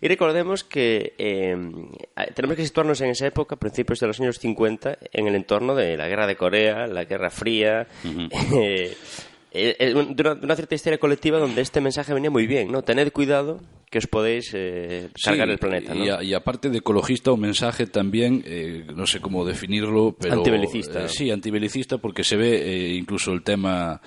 Y recordemos que eh, tenemos que situarnos en esa época, principios de los años 50, en el entorno de la guerra de Corea, la Guerra Fría. (laughs) eh, eh, de, una, de una cierta histeria colectiva donde este mensaje venía muy bien, ¿no? Tened cuidado que os podéis eh, cargar Sí, el planeta, ¿no? Y, a- y aparte de ecologista, un mensaje también, eh, no sé cómo definirlo, pero... Antibelicista. sí, antibelicista, porque se ve incluso el tema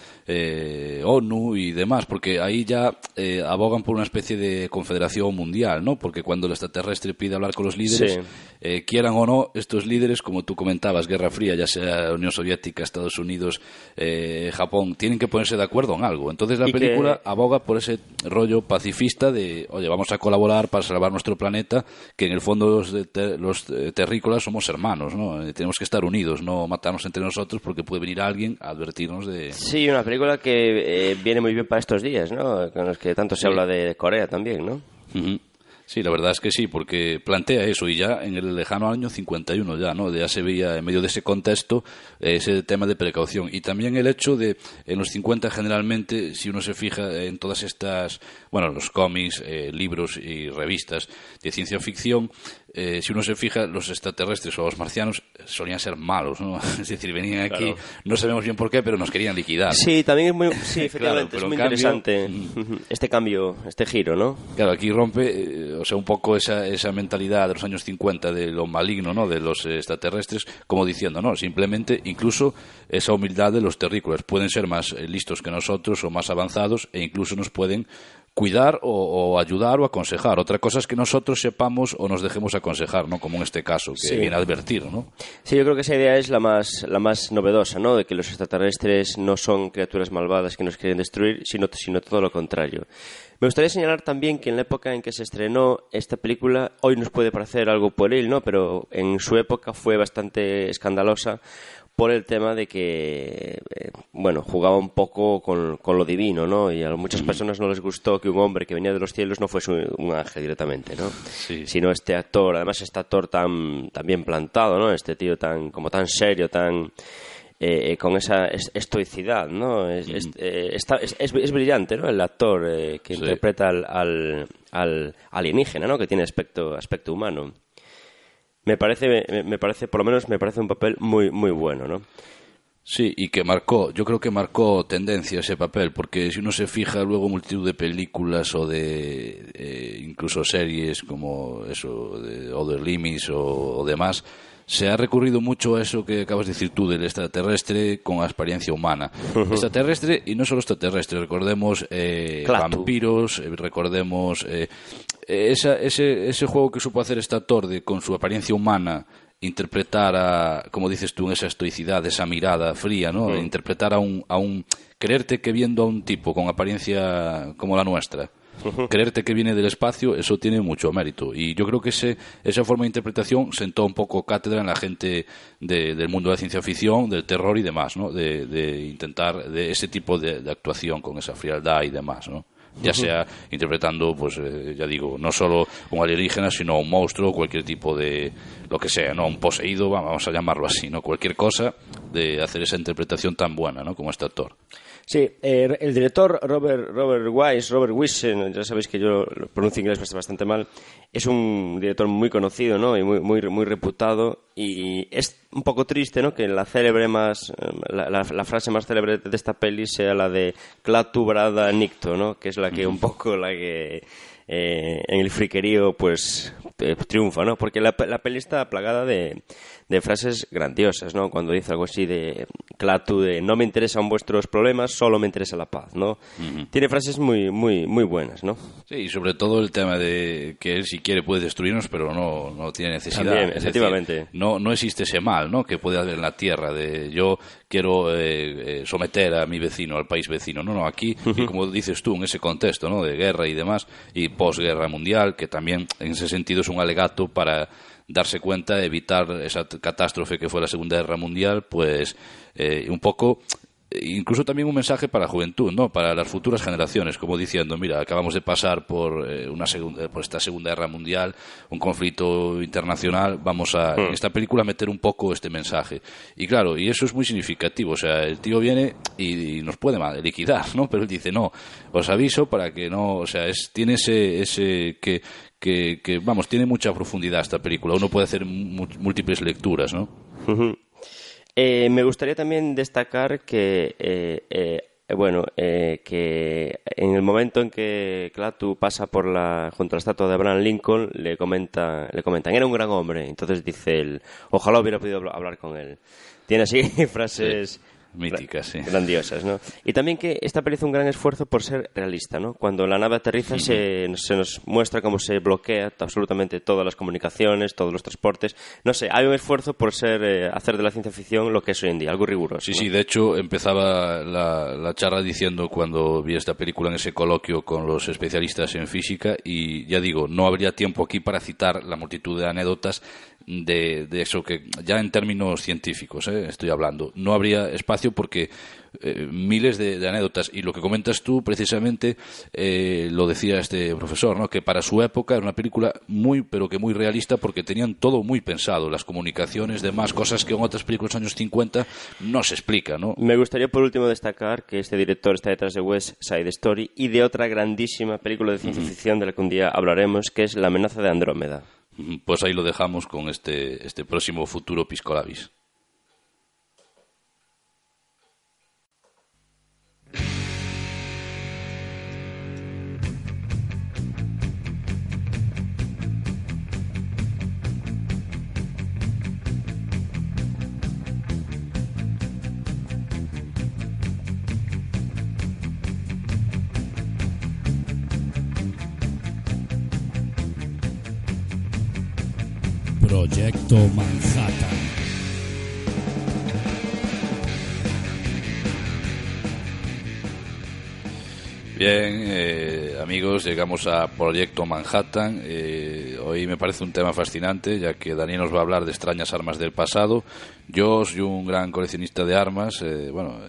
ONU y demás, porque ahí ya eh, abogan por una especie de confederación mundial, ¿no? Porque cuando el extraterrestre pide hablar con los líderes, Sí. quieran o no, estos líderes, como tú comentabas, Guerra Fría, ya sea Unión Soviética, Estados Unidos, Japón, tienen que ponerse de acuerdo en algo. Entonces la que- película aboga por ese rollo pacifista de, oye, vamos a colaborar para salvar nuestro planeta, que en el fondo los, de te- los eh, terrícolas somos hermanos, ¿no? Eh, tenemos que estar unidos, no matarnos entre nosotros porque puede venir alguien a advertirnos de... Sí, una película que eh, viene muy bien para estos días, ¿no? Con los que tanto se habla de Corea también, ¿no? Ujú. Sí, la verdad es que sí, porque plantea eso y ya en el lejano año 51 ya, ¿no? Ya se veía en medio de ese contexto eh, ese tema de precaución y también el hecho de en los 50 generalmente si uno se fija en todas estas, bueno, los cómics, eh, libros y revistas de ciencia ficción, eh, si uno se fija los extraterrestres o los marcianos solían ser malos, ¿no? (laughs) Es decir, venían aquí, no sabemos bien por qué, pero nos querían liquidar. ¿no? Sí, también es muy, sí, (laughs) efectivamente, es muy cambio- interesante (laughs) este cambio, este giro, ¿no? Claro, aquí rompe, eh, o sea, un poco esa, esa mentalidad de los años 50 de lo maligno, ¿no? De los eh, extraterrestres, como diciendo, no, simplemente incluso esa humildad de los terrícolas. Pueden ser más listos que nosotros o más avanzados e incluso nos pueden cuidar o, o ayudar o aconsejar. Otra cosa es que nosotros sepamos o nos dejemos aconsejar, ¿no? Como en este caso, que Sí. viene a advertir, ¿no? Sí, yo creo que esa idea es la más, la más novedosa, ¿no? De que los extraterrestres no son criaturas malvadas que nos quieren destruir, sino, sino todo lo contrario. Me gustaría señalar también que en la época en que se estrenó esta película, hoy nos puede parecer algo pueril, ¿no? Pero en su época fue bastante escandalosa por el tema de que, eh, bueno, jugaba un poco con, con lo divino, ¿no? Y a muchas personas no les gustó que un hombre que venía de los cielos no fuese un, un ángel directamente, ¿no? Sí. Sino este actor, además este actor tan, tan bien plantado, ¿no? Este tío tan, como tan serio, tan... eh, eh, con esa es- estoicidad, ¿no? Es, es- eh, está- es- brillante, ¿no? El actor eh, que Sí. interpreta al, al, al alienígena, ¿no? Que tiene aspecto, aspecto humano. Me parece, me, me parece, por lo menos me parece un papel muy, muy bueno, ¿no? Sí, y que marcó, yo creo que marcó tendencia ese papel, porque si uno se fija luego multitud de películas o de eh, incluso series como eso, de Other Limits o, o demás, se ha recurrido mucho a eso que acabas de decir tú, del extraterrestre con experiencia humana. Extraterrestre y no solo extraterrestre, recordemos eh, vampiros, eh, recordemos eh, esa- ese, ese juego que supo hacer este actor de, con su apariencia humana interpretar a, como dices tú, en esa estoicidad, esa mirada fría, ¿no? Interpretar a un, a un, creerte que viendo a un tipo con apariencia como la nuestra, creerte que viene del espacio, eso tiene mucho mérito. Y yo creo que ese, esa forma de interpretación sentó un poco cátedra en la gente de- del mundo de la ciencia ficción, del terror y demás, ¿no? De, de intentar, de ese tipo de, de actuación con esa frialdad y demás, ¿no? Ya sea interpretando, pues eh, ya digo, no solo un alienígena, sino un monstruo, cualquier tipo de, lo que sea, no un poseído, va- vamos a llamarlo así, no cualquier cosa de hacer esa interpretación tan buena, ¿no? Como este actor. Sí, eh, el director Robert, Robert Wise, Robert Wissen, ya sabéis que yo lo pronuncio inglés bastante mal, es un director muy conocido ¿no? y muy, muy, muy reputado y es un poco triste ¿no? que la célebre más, la, la- la frase más célebre de esta peli sea la de Clatu Brada Nicto, ¿no? que es la que un poco la que eh, en el friquerío pues eh, triunfa, ¿no? porque la, la peli está plagada de, de frases grandiosas, ¿no? Cuando dice algo así de Clatu, de no me interesan vuestros problemas, solo me interesa la paz, ¿no? Tiene frases muy, muy, muy buenas, ¿no? Sí, y sobre todo el tema de que él si quiere puede destruirnos, pero no, no tiene necesidad. También, Es decir, efectivamente. no, no existe ese mal, ¿no? Que puede haber en la tierra de yo quiero eh, eh, someter a mi vecino, al país vecino. No, no, aquí, y como dices tú, en ese contexto, ¿no? De guerra y demás, y posguerra mundial, que también en ese sentido es un alegato para darse cuenta, evitar esa catástrofe que fue la Segunda Guerra Mundial, pues eh, un poco incluso también un mensaje para la juventud, ¿no? Para las futuras generaciones, como diciendo, mira, acabamos de pasar por eh, una segunda, por esta Segunda Guerra Mundial, un conflicto internacional, vamos a en esta película meter un poco este mensaje. Y claro, y eso es muy significativo, o sea, el tío viene y, nos puede liquidar, ¿no? Pero él dice, "No, os aviso para que no, o sea, es tiene ese ese que que, vamos, tiene mucha profundidad esta película. Uno puede hacer múltiples lecturas, ¿no? Eh, me gustaría también destacar que, eh, eh, bueno, que en el momento en que Clatu pasa por la junto a la estatua de Abraham Lincoln, le comenta, le comentan, era un gran hombre. Entonces dice él, ojalá hubiera podido hablar con él. Tiene así (laughs) frases míticas, sí. Grandiosas, ¿no? Y también que esta peli hizo un gran esfuerzo por ser realista, ¿no? Cuando la nave aterriza se, se, nos muestra cómo se bloquea absolutamente todas las comunicaciones, todos los transportes. No sé, hay un esfuerzo por ser eh, hacer de la ciencia ficción lo que es hoy en día, algo riguroso. Sí, sí, de hecho empezaba la, la charla diciendo cuando vi esta película en ese coloquio con los especialistas en física y ya digo, no habría tiempo aquí para citar la multitud de anécdotas de, de, eso que ya en términos científicos ¿eh? estoy hablando no habría espacio porque eh, miles de, anécdotas y lo que comentas tú precisamente eh, lo decía este profesor ¿no? que para su época era una película muy pero que muy realista porque tenían todo muy pensado las comunicaciones demás cosas que en otras películas de los años 50 no se explica ¿no? me gustaría por último destacar que este director está detrás de West Side Story y de otra grandísima película de ciencia ficción de la que un día hablaremos que es La amenaza de Andrómeda pues ahí lo dejamos con este, este próximo futuro Piscolabis. Proyecto Manhattan. Bien, eh, amigos, llegamos a Proyecto Manhattan. Eh, hoy me parece un tema fascinante, ya que Daniel nos va a hablar de extrañas armas del pasado. Yo soy un gran coleccionista de armas, eh, bueno,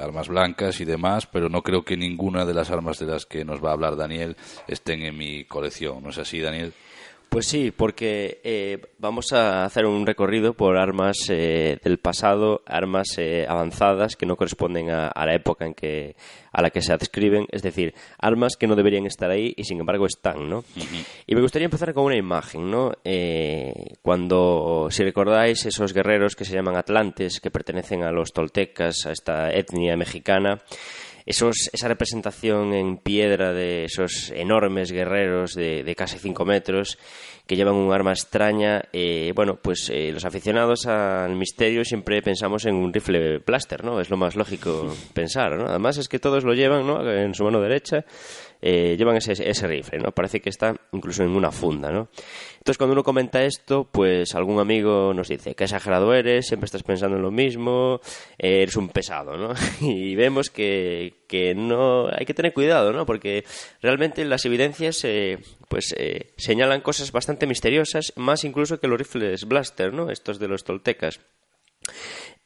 armas blancas y demás, pero no creo que ninguna de las armas de las que nos va a hablar Daniel estén en mi colección. ¿No es así, Daniel? Pues sí, porque eh, vamos a hacer un recorrido por armas eh, del pasado, armas eh, avanzadas que no corresponden a, la época en que, a la que se adscriben, es decir, armas que no deberían estar ahí y sin embargo están, ¿no? Y me gustaría empezar con una imagen, ¿no? cuando, si recordáis, esos guerreros que se llaman atlantes, que pertenecen a los toltecas, a esta etnia mexicana, esos, esa representación en piedra de esos enormes guerreros de, de casi 5 metros que llevan un arma extraña. Eh, bueno, pues eh, los aficionados al misterio siempre pensamos en un rifle blaster, ¿no? Es lo más lógico (laughs) pensar, ¿no? Además es que todos lo llevan, ¿no? En su mano derecha eh, llevan ese, ese rifle, ¿no? Parece que está incluso en una funda, ¿no? Entonces, cuando uno comenta esto, pues algún amigo nos dice, qué exagerado eres, siempre estás pensando en lo mismo, eres un pesado, ¿no? (laughs) Y vemos que, que no hay que tener cuidado, ¿no? Porque realmente las evidencias eh, pues eh, señalan cosas bastante misteriosas, más incluso que los rifles blaster, ¿no? Estos de los toltecas.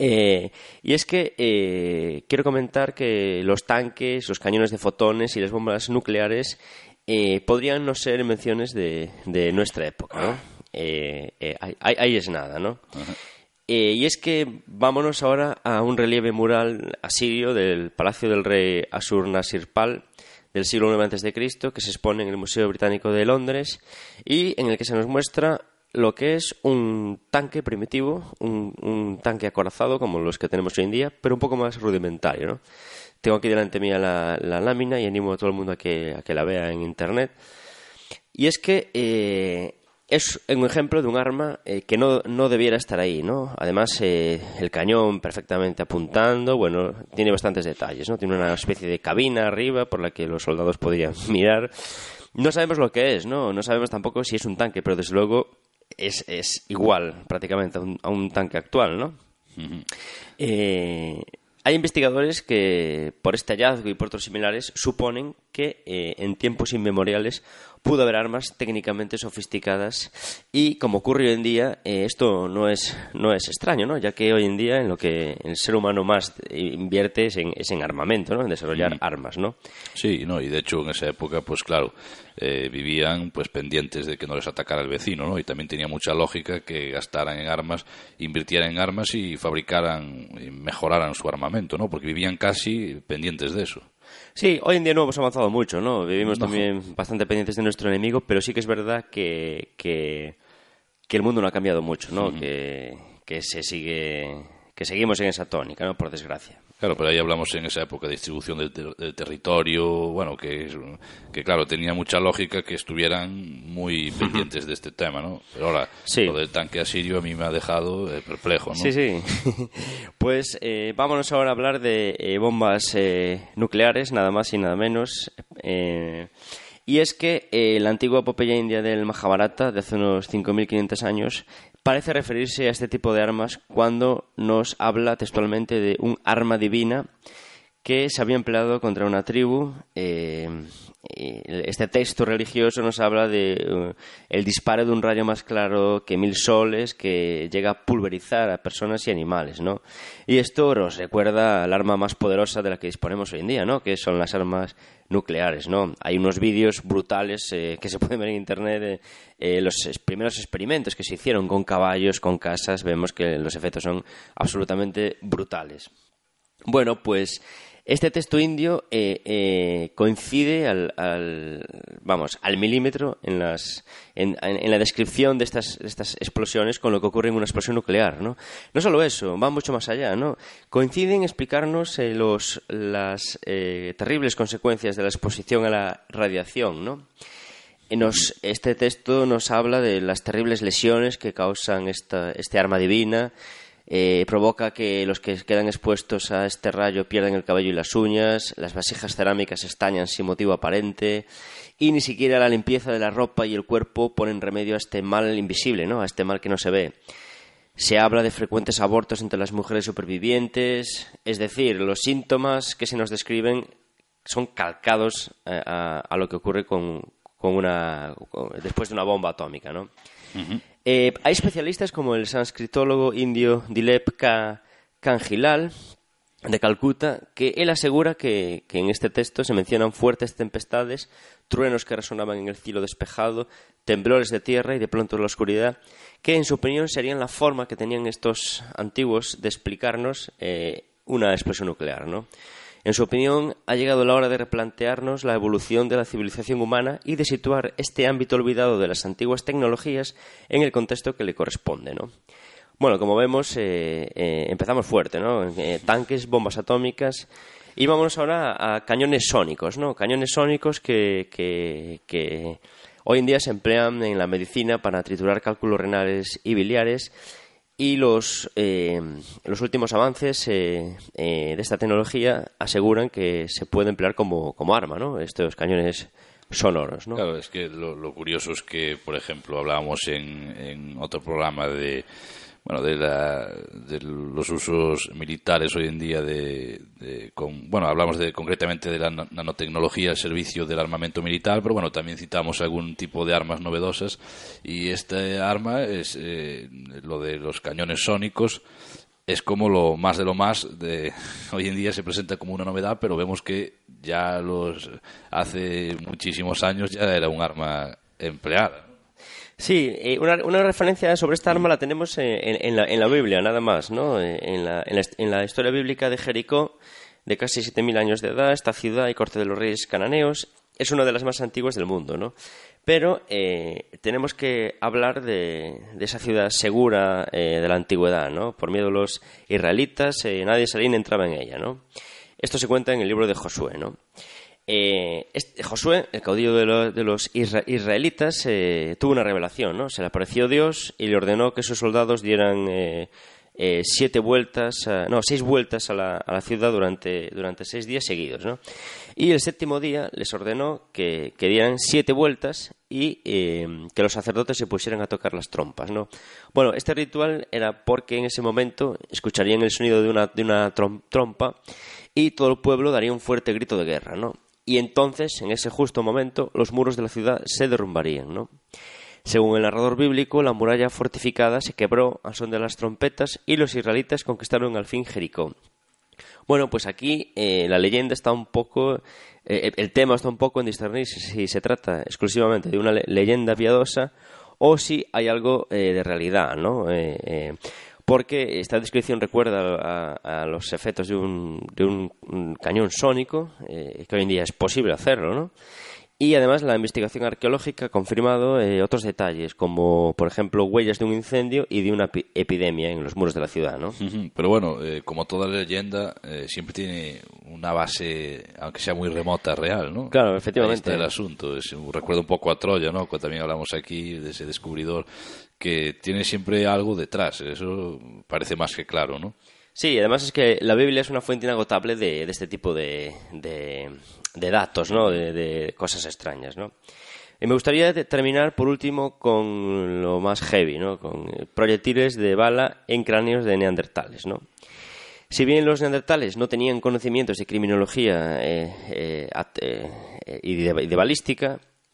Eh, y es que eh, quiero comentar que los tanques, los cañones de fotones y las bombas nucleares eh, podrían no ser invenciones de, de nuestra época, ¿no? ahí, es nada, ¿no? y es que vámonos ahora a un relieve mural asirio del Palacio del Rey Asur-Nasirpal del siglo IX a.C., que se expone en el Museo Británico de Londres y en el que se nos muestra lo que es un tanque primitivo, un, tanque acorazado como los que tenemos hoy en día, pero un poco más rudimentario. ¿no? Tengo aquí delante mía la, lámina y animo a todo el mundo a que, a que la vea en internet. Y es que eh, es un ejemplo de un arma eh, que no, no, debiera estar ahí, ¿no? Además, eh, el cañón perfectamente apuntando, bueno, tiene bastantes detalles, ¿no? Tiene una especie de cabina arriba por la que los soldados podrían (laughs) mirar. No sabemos lo que es, ¿no? No sabemos tampoco si es un tanque, pero desde luego es, es igual prácticamente a un, tanque actual, ¿no? Eh, hay investigadores que, por este hallazgo y por otros similares, suponen que eh, en tiempos inmemoriales pudo haber armas técnicamente sofisticadas y, como ocurre hoy en día, eh, esto no es, no es extraño, ¿no? ya que hoy en día en lo que el ser humano más invierte es en, es en armamento, ¿no? en desarrollar armas. ¿no? Sí, no, y de hecho en esa época, pues claro, eh, vivían pues pendientes de que no les atacara el vecino, ¿no? y también tenía mucha lógica que gastaran en armas, invirtieran en armas y fabricaran y mejoraran su armamento, ¿no? porque vivían casi pendientes de eso. Sí, hoy en día no hemos avanzado mucho, ¿no? Vivimos también bastante pendientes de nuestro enemigo, pero sí que es verdad que, que, el mundo no ha cambiado mucho, ¿no? que, que se sigue que seguimos en esa tónica, ¿no? Por desgracia. Claro, pero ahí hablamos en esa época de distribución del, territorio, bueno, que, que claro, tenía mucha lógica que estuvieran muy pendientes de este tema, ¿no? Pero ahora, lo del tanque asirio a mí me ha dejado eh, perplejo, ¿no? Sí, sí. (laughs) pues eh, vámonos ahora a hablar de eh, bombas nucleares, nada más y nada menos. y es que la antigua epopeya india del Mahabharata, de hace unos 5.500 años, parece referirse a este tipo de armas cuando nos habla textualmente de un arma divina que se había empleado contra una tribu. Eh, este texto religioso nos habla de uh, el disparo de un rayo más claro que mil soles que llega a pulverizar a personas y animales, ¿no? Y esto nos recuerda al arma más poderosa de la que disponemos hoy en día, ¿no? Que son las armas nucleares, ¿no? Hay unos vídeos brutales eh, que se pueden ver en internet eh, los primeros experimentos que se hicieron con caballos, con casas, vemos que los efectos son absolutamente brutales. Bueno, pues este texto indio eh, eh, coincide al, vamos, al milímetro en, las, en, la descripción de estas, estas, explosiones con lo que ocurre en una explosión nuclear. ¿no? no solo eso, va mucho más allá. ¿no? Coincide en explicarnos eh, los, las terribles consecuencias de la exposición a la radiación. ¿no? este texto nos habla de las terribles lesiones que causan esta, este arma divina, eh, provoca que los que quedan expuestos a este rayo pierdan el cabello y las uñas, las vasijas cerámicas estañan sin motivo aparente y ni siquiera la limpieza de la ropa y el cuerpo ponen remedio a este mal invisible, ¿no? a este mal que no se ve. Se habla de frecuentes abortos entre las mujeres supervivientes, es decir, los síntomas que se nos describen son calcados eh, a, lo que ocurre con, una, después de una bomba atómica. ¿no? Eh, hay especialistas como el sanscritólogo indio Dilep Kanjilal de Calcuta, que él asegura que, en este texto se mencionan fuertes tempestades, truenos que resonaban en el cielo despejado, temblores de tierra y de pronto la oscuridad, que en su opinión serían la forma que tenían estos antiguos de explicarnos eh, una explosión nuclear. ¿no? En su opinión, ha llegado la hora de replantearnos la evolución de la civilización humana y de situar este ámbito olvidado de las antiguas tecnologías en el contexto que le corresponde, ¿no? Bueno, como vemos, eh, eh, empezamos fuerte, ¿no? Eh, tanques, bombas atómicas y vámonos ahora a cañones sónicos, ¿no? Cañones sónicos que, que hoy en día se emplean en la medicina para triturar cálculos renales y biliares y los, eh, los últimos avances eh, eh, de esta tecnología aseguran que se puede emplear como, como arma, ¿no? Estos cañones sonoros, ¿no? Claro, es que lo, lo curioso es que, por ejemplo, hablábamos en, en otro programa de bueno, de, la, de los usos militares hoy en día de, con, bueno, hablamos de, concretamente de la nanotecnología al servicio del armamento militar, pero bueno, también citamos algún tipo de armas novedosas y este arma es eh, lo de los cañones sónicos es como lo más de lo más de (laughs) hoy en día se presenta como una novedad, pero vemos que ya los hace muchísimos años ya era un arma empleada. Sí, eh, una, referencia sobre esta arma la tenemos en, la, Biblia, nada más, ¿no? Eh, en la, historia bíblica de Jericó, de casi 7.000 años de edad, esta ciudad y corte de los reyes cananeos, es una de las más antiguas del mundo, ¿no? Pero eh, tenemos que hablar de, de esa ciudad segura de la antigüedad, ¿no? Por miedo a los israelitas, nadie salía ni entraba en ella, ¿no? Esto se cuenta en el libro de Josué, ¿no? Eh, este, Josué, el caudillo de, los israelitas, eh, tuvo una revelación, ¿no? Se le apareció Dios y le ordenó que sus soldados dieran eh, siete vueltas, no, seis vueltas a la, ciudad durante, durante seis días seguidos, ¿no? Y el séptimo día les ordenó que, dieran siete vueltas y que los sacerdotes se pusieran a tocar las trompas, ¿no? Bueno, este ritual era porque en ese momento escucharían el sonido de una, de una trompa y todo el pueblo daría un fuerte grito de guerra, ¿no? Y entonces, en ese justo momento, los muros de la ciudad se derrumbarían, ¿no? Según el narrador bíblico, la muralla fortificada se quebró al son de las trompetas y los israelitas conquistaron al fin Jericó. Bueno, pues aquí eh, la leyenda está un poco, eh, el tema está un poco en discernir si, se trata exclusivamente de una leyenda piadosa o si hay algo eh, de realidad, ¿no? Porque esta descripción recuerda a, los efectos de un, de un cañón sónico, que hoy en día es posible hacerlo, ¿no? Y además la investigación arqueológica ha confirmado eh, otros detalles, como por ejemplo huellas de un incendio y de una epidemia en los muros de la ciudad, ¿no? Pero bueno, eh, como toda leyenda, eh, siempre tiene una base, aunque sea muy remota, real, ¿no? Claro, efectivamente. Ahí está el asunto. Es, recuerdo un poco a Troya, ¿no? Cuando también hablamos aquí de ese descubridor, que tiene siempre algo detrás. Eso parece más que claro, ¿no? Sí, además es que la Biblia es una fuente inagotable de, este tipo de, de datos, ¿no? De, cosas extrañas, ¿no? Y me gustaría terminar, por último, con lo más heavy, ¿no? Con proyectiles de bala en cráneos de neandertales, ¿no? Si bien los neandertales no tenían conocimientos de criminología eh, eh, eh, y, de, de,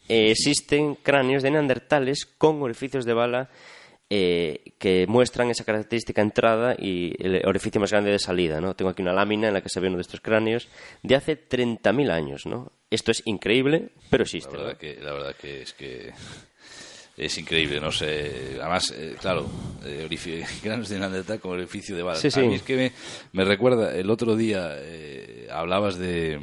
balística, existen cráneos de neandertales con orificios de bala eh, que muestran esa característica entrada y el orificio más grande de salida. ¿no? Tengo aquí una lámina en la que se ve uno de estos cráneos de hace 30.000 años. ¿no? Esto es increíble, pero existe. La verdad, que, la verdad que es que es increíble, no sé. Además, eh, claro, eh, (laughs) granos de Neandertal con orificio de bala. Sí, sí. A mí es que me, recuerda, el otro día eh, hablabas de,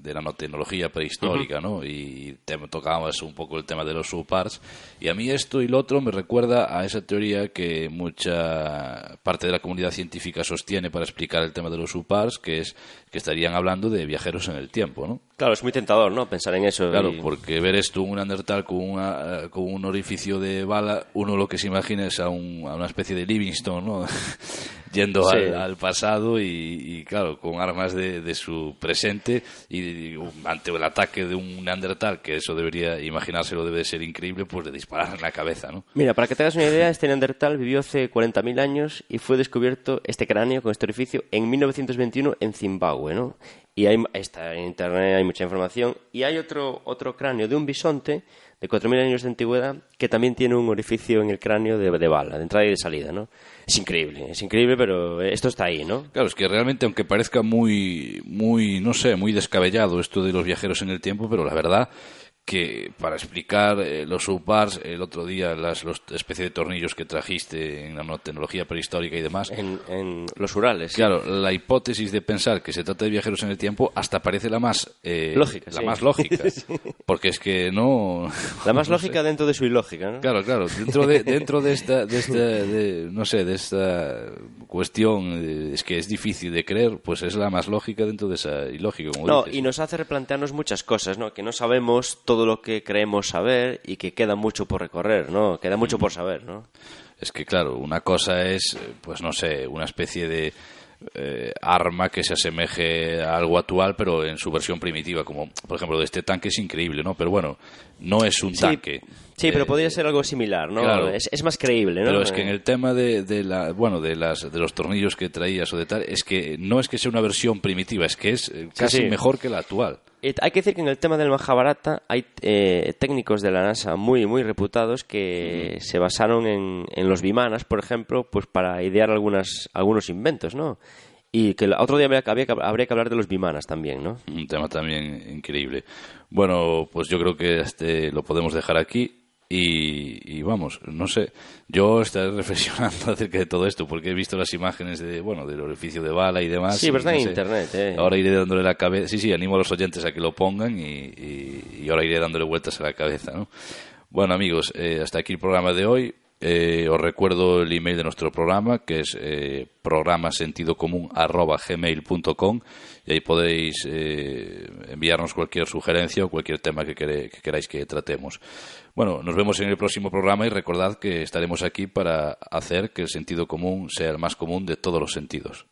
de nanotecnología prehistórica, ¿no? Y te tocabas un poco el tema de los subpars. Y a mí esto y lo otro me recuerda a esa teoría que mucha parte de la comunidad científica sostiene para explicar el tema de los subpars, que es que estarían hablando de viajeros en el tiempo, ¿no? Claro, es muy tentador, ¿no? Pensar en eso. Claro, porque ver esto un Neandertal con, una, con un orificio de bala, uno lo que se imagina es a, una especie de Livingstone, ¿no? (laughs) Yendo al, pasado y, claro, con armas de, su presente y, ante el ataque de un Neandertal, que eso debería imaginárselo, debe ser increíble, pues de disparar en la cabeza, ¿no? Mira, para que te hagas una idea, este Neandertal vivió hace 40.000 años y fue descubierto este cráneo con este orificio en 1921 en Zimbabue, ¿no? Y hay, está en internet, hay mucha información. Y hay otro, otro cráneo de un bisonte de 4.000 años de antigüedad que también tiene un orificio en el cráneo de, de, bala, de entrada y de salida, ¿no? Es increíble, es increíble, pero esto está ahí, ¿no? Claro, es que realmente, aunque parezca muy, muy, no sé, muy descabellado esto de los viajeros en el tiempo, pero la verdad que para explicar eh, los subpars, el otro día las los especie de tornillos que trajiste en la tecnología prehistórica y demás. En, los Urales. Claro, la hipótesis de pensar que se trata de viajeros en el tiempo hasta parece la más eh, lógica. La más lógica. (laughs) Porque es que no. La más (laughs) lógica dentro de su ilógica, ¿no? Claro, claro. Dentro de, dentro de esta, de esta no sé, de esta cuestión eh, es que es difícil de creer, pues es la más lógica dentro de esa ilógica. Como no, y nos hace replantearnos muchas cosas, ¿no? Que no sabemos todo lo que creemos saber y que queda mucho por recorrer, ¿no? Queda mucho por saber, ¿no? Es que, claro, una cosa es, pues no sé, una especie de eh, arma que se asemeje a algo actual, pero en su versión primitiva, como por ejemplo de este tanque es increíble, ¿no? Pero bueno, no es un tanque. Sí, pero podría ser algo similar, ¿no? Es, es, más creíble, ¿no? Pero es que en el tema de, de, la, bueno, de, las, de los tornillos que traías o de tal, es que no es que sea una versión primitiva, es que es eh, casi mejor que la actual. Eh, hay que decir que en el tema del Mahabharata hay eh, técnicos de la NASA muy muy reputados que se basaron en, en, los vimanas, por ejemplo, pues para idear algunas, algunos inventos, ¿no? Y que otro día habría, habría que hablar de los bimanas también, ¿no? Un tema también increíble. Bueno, pues yo creo que este lo podemos dejar aquí. Y, vamos, no sé, yo estaré (laughs) reflexionando acerca de todo esto porque he visto las imágenes de, bueno, del orificio de bala y demás. Sí, pero en internet, ¿eh? Ahora iré dándole la cabeza. Sí, sí, animo a los oyentes a que lo pongan y, y, ahora iré dándole vueltas a la cabeza, ¿no? Bueno, amigos, eh, hasta aquí el programa de hoy. Eh, os recuerdo el email de nuestro programa, que es eh, programasentidocomún.gmail.com y ahí podéis eh, enviarnos cualquier sugerencia o cualquier tema que, que queráis que tratemos. Bueno, nos vemos en el próximo programa y recordad que estaremos aquí para hacer que el sentido común sea el más común de todos los sentidos.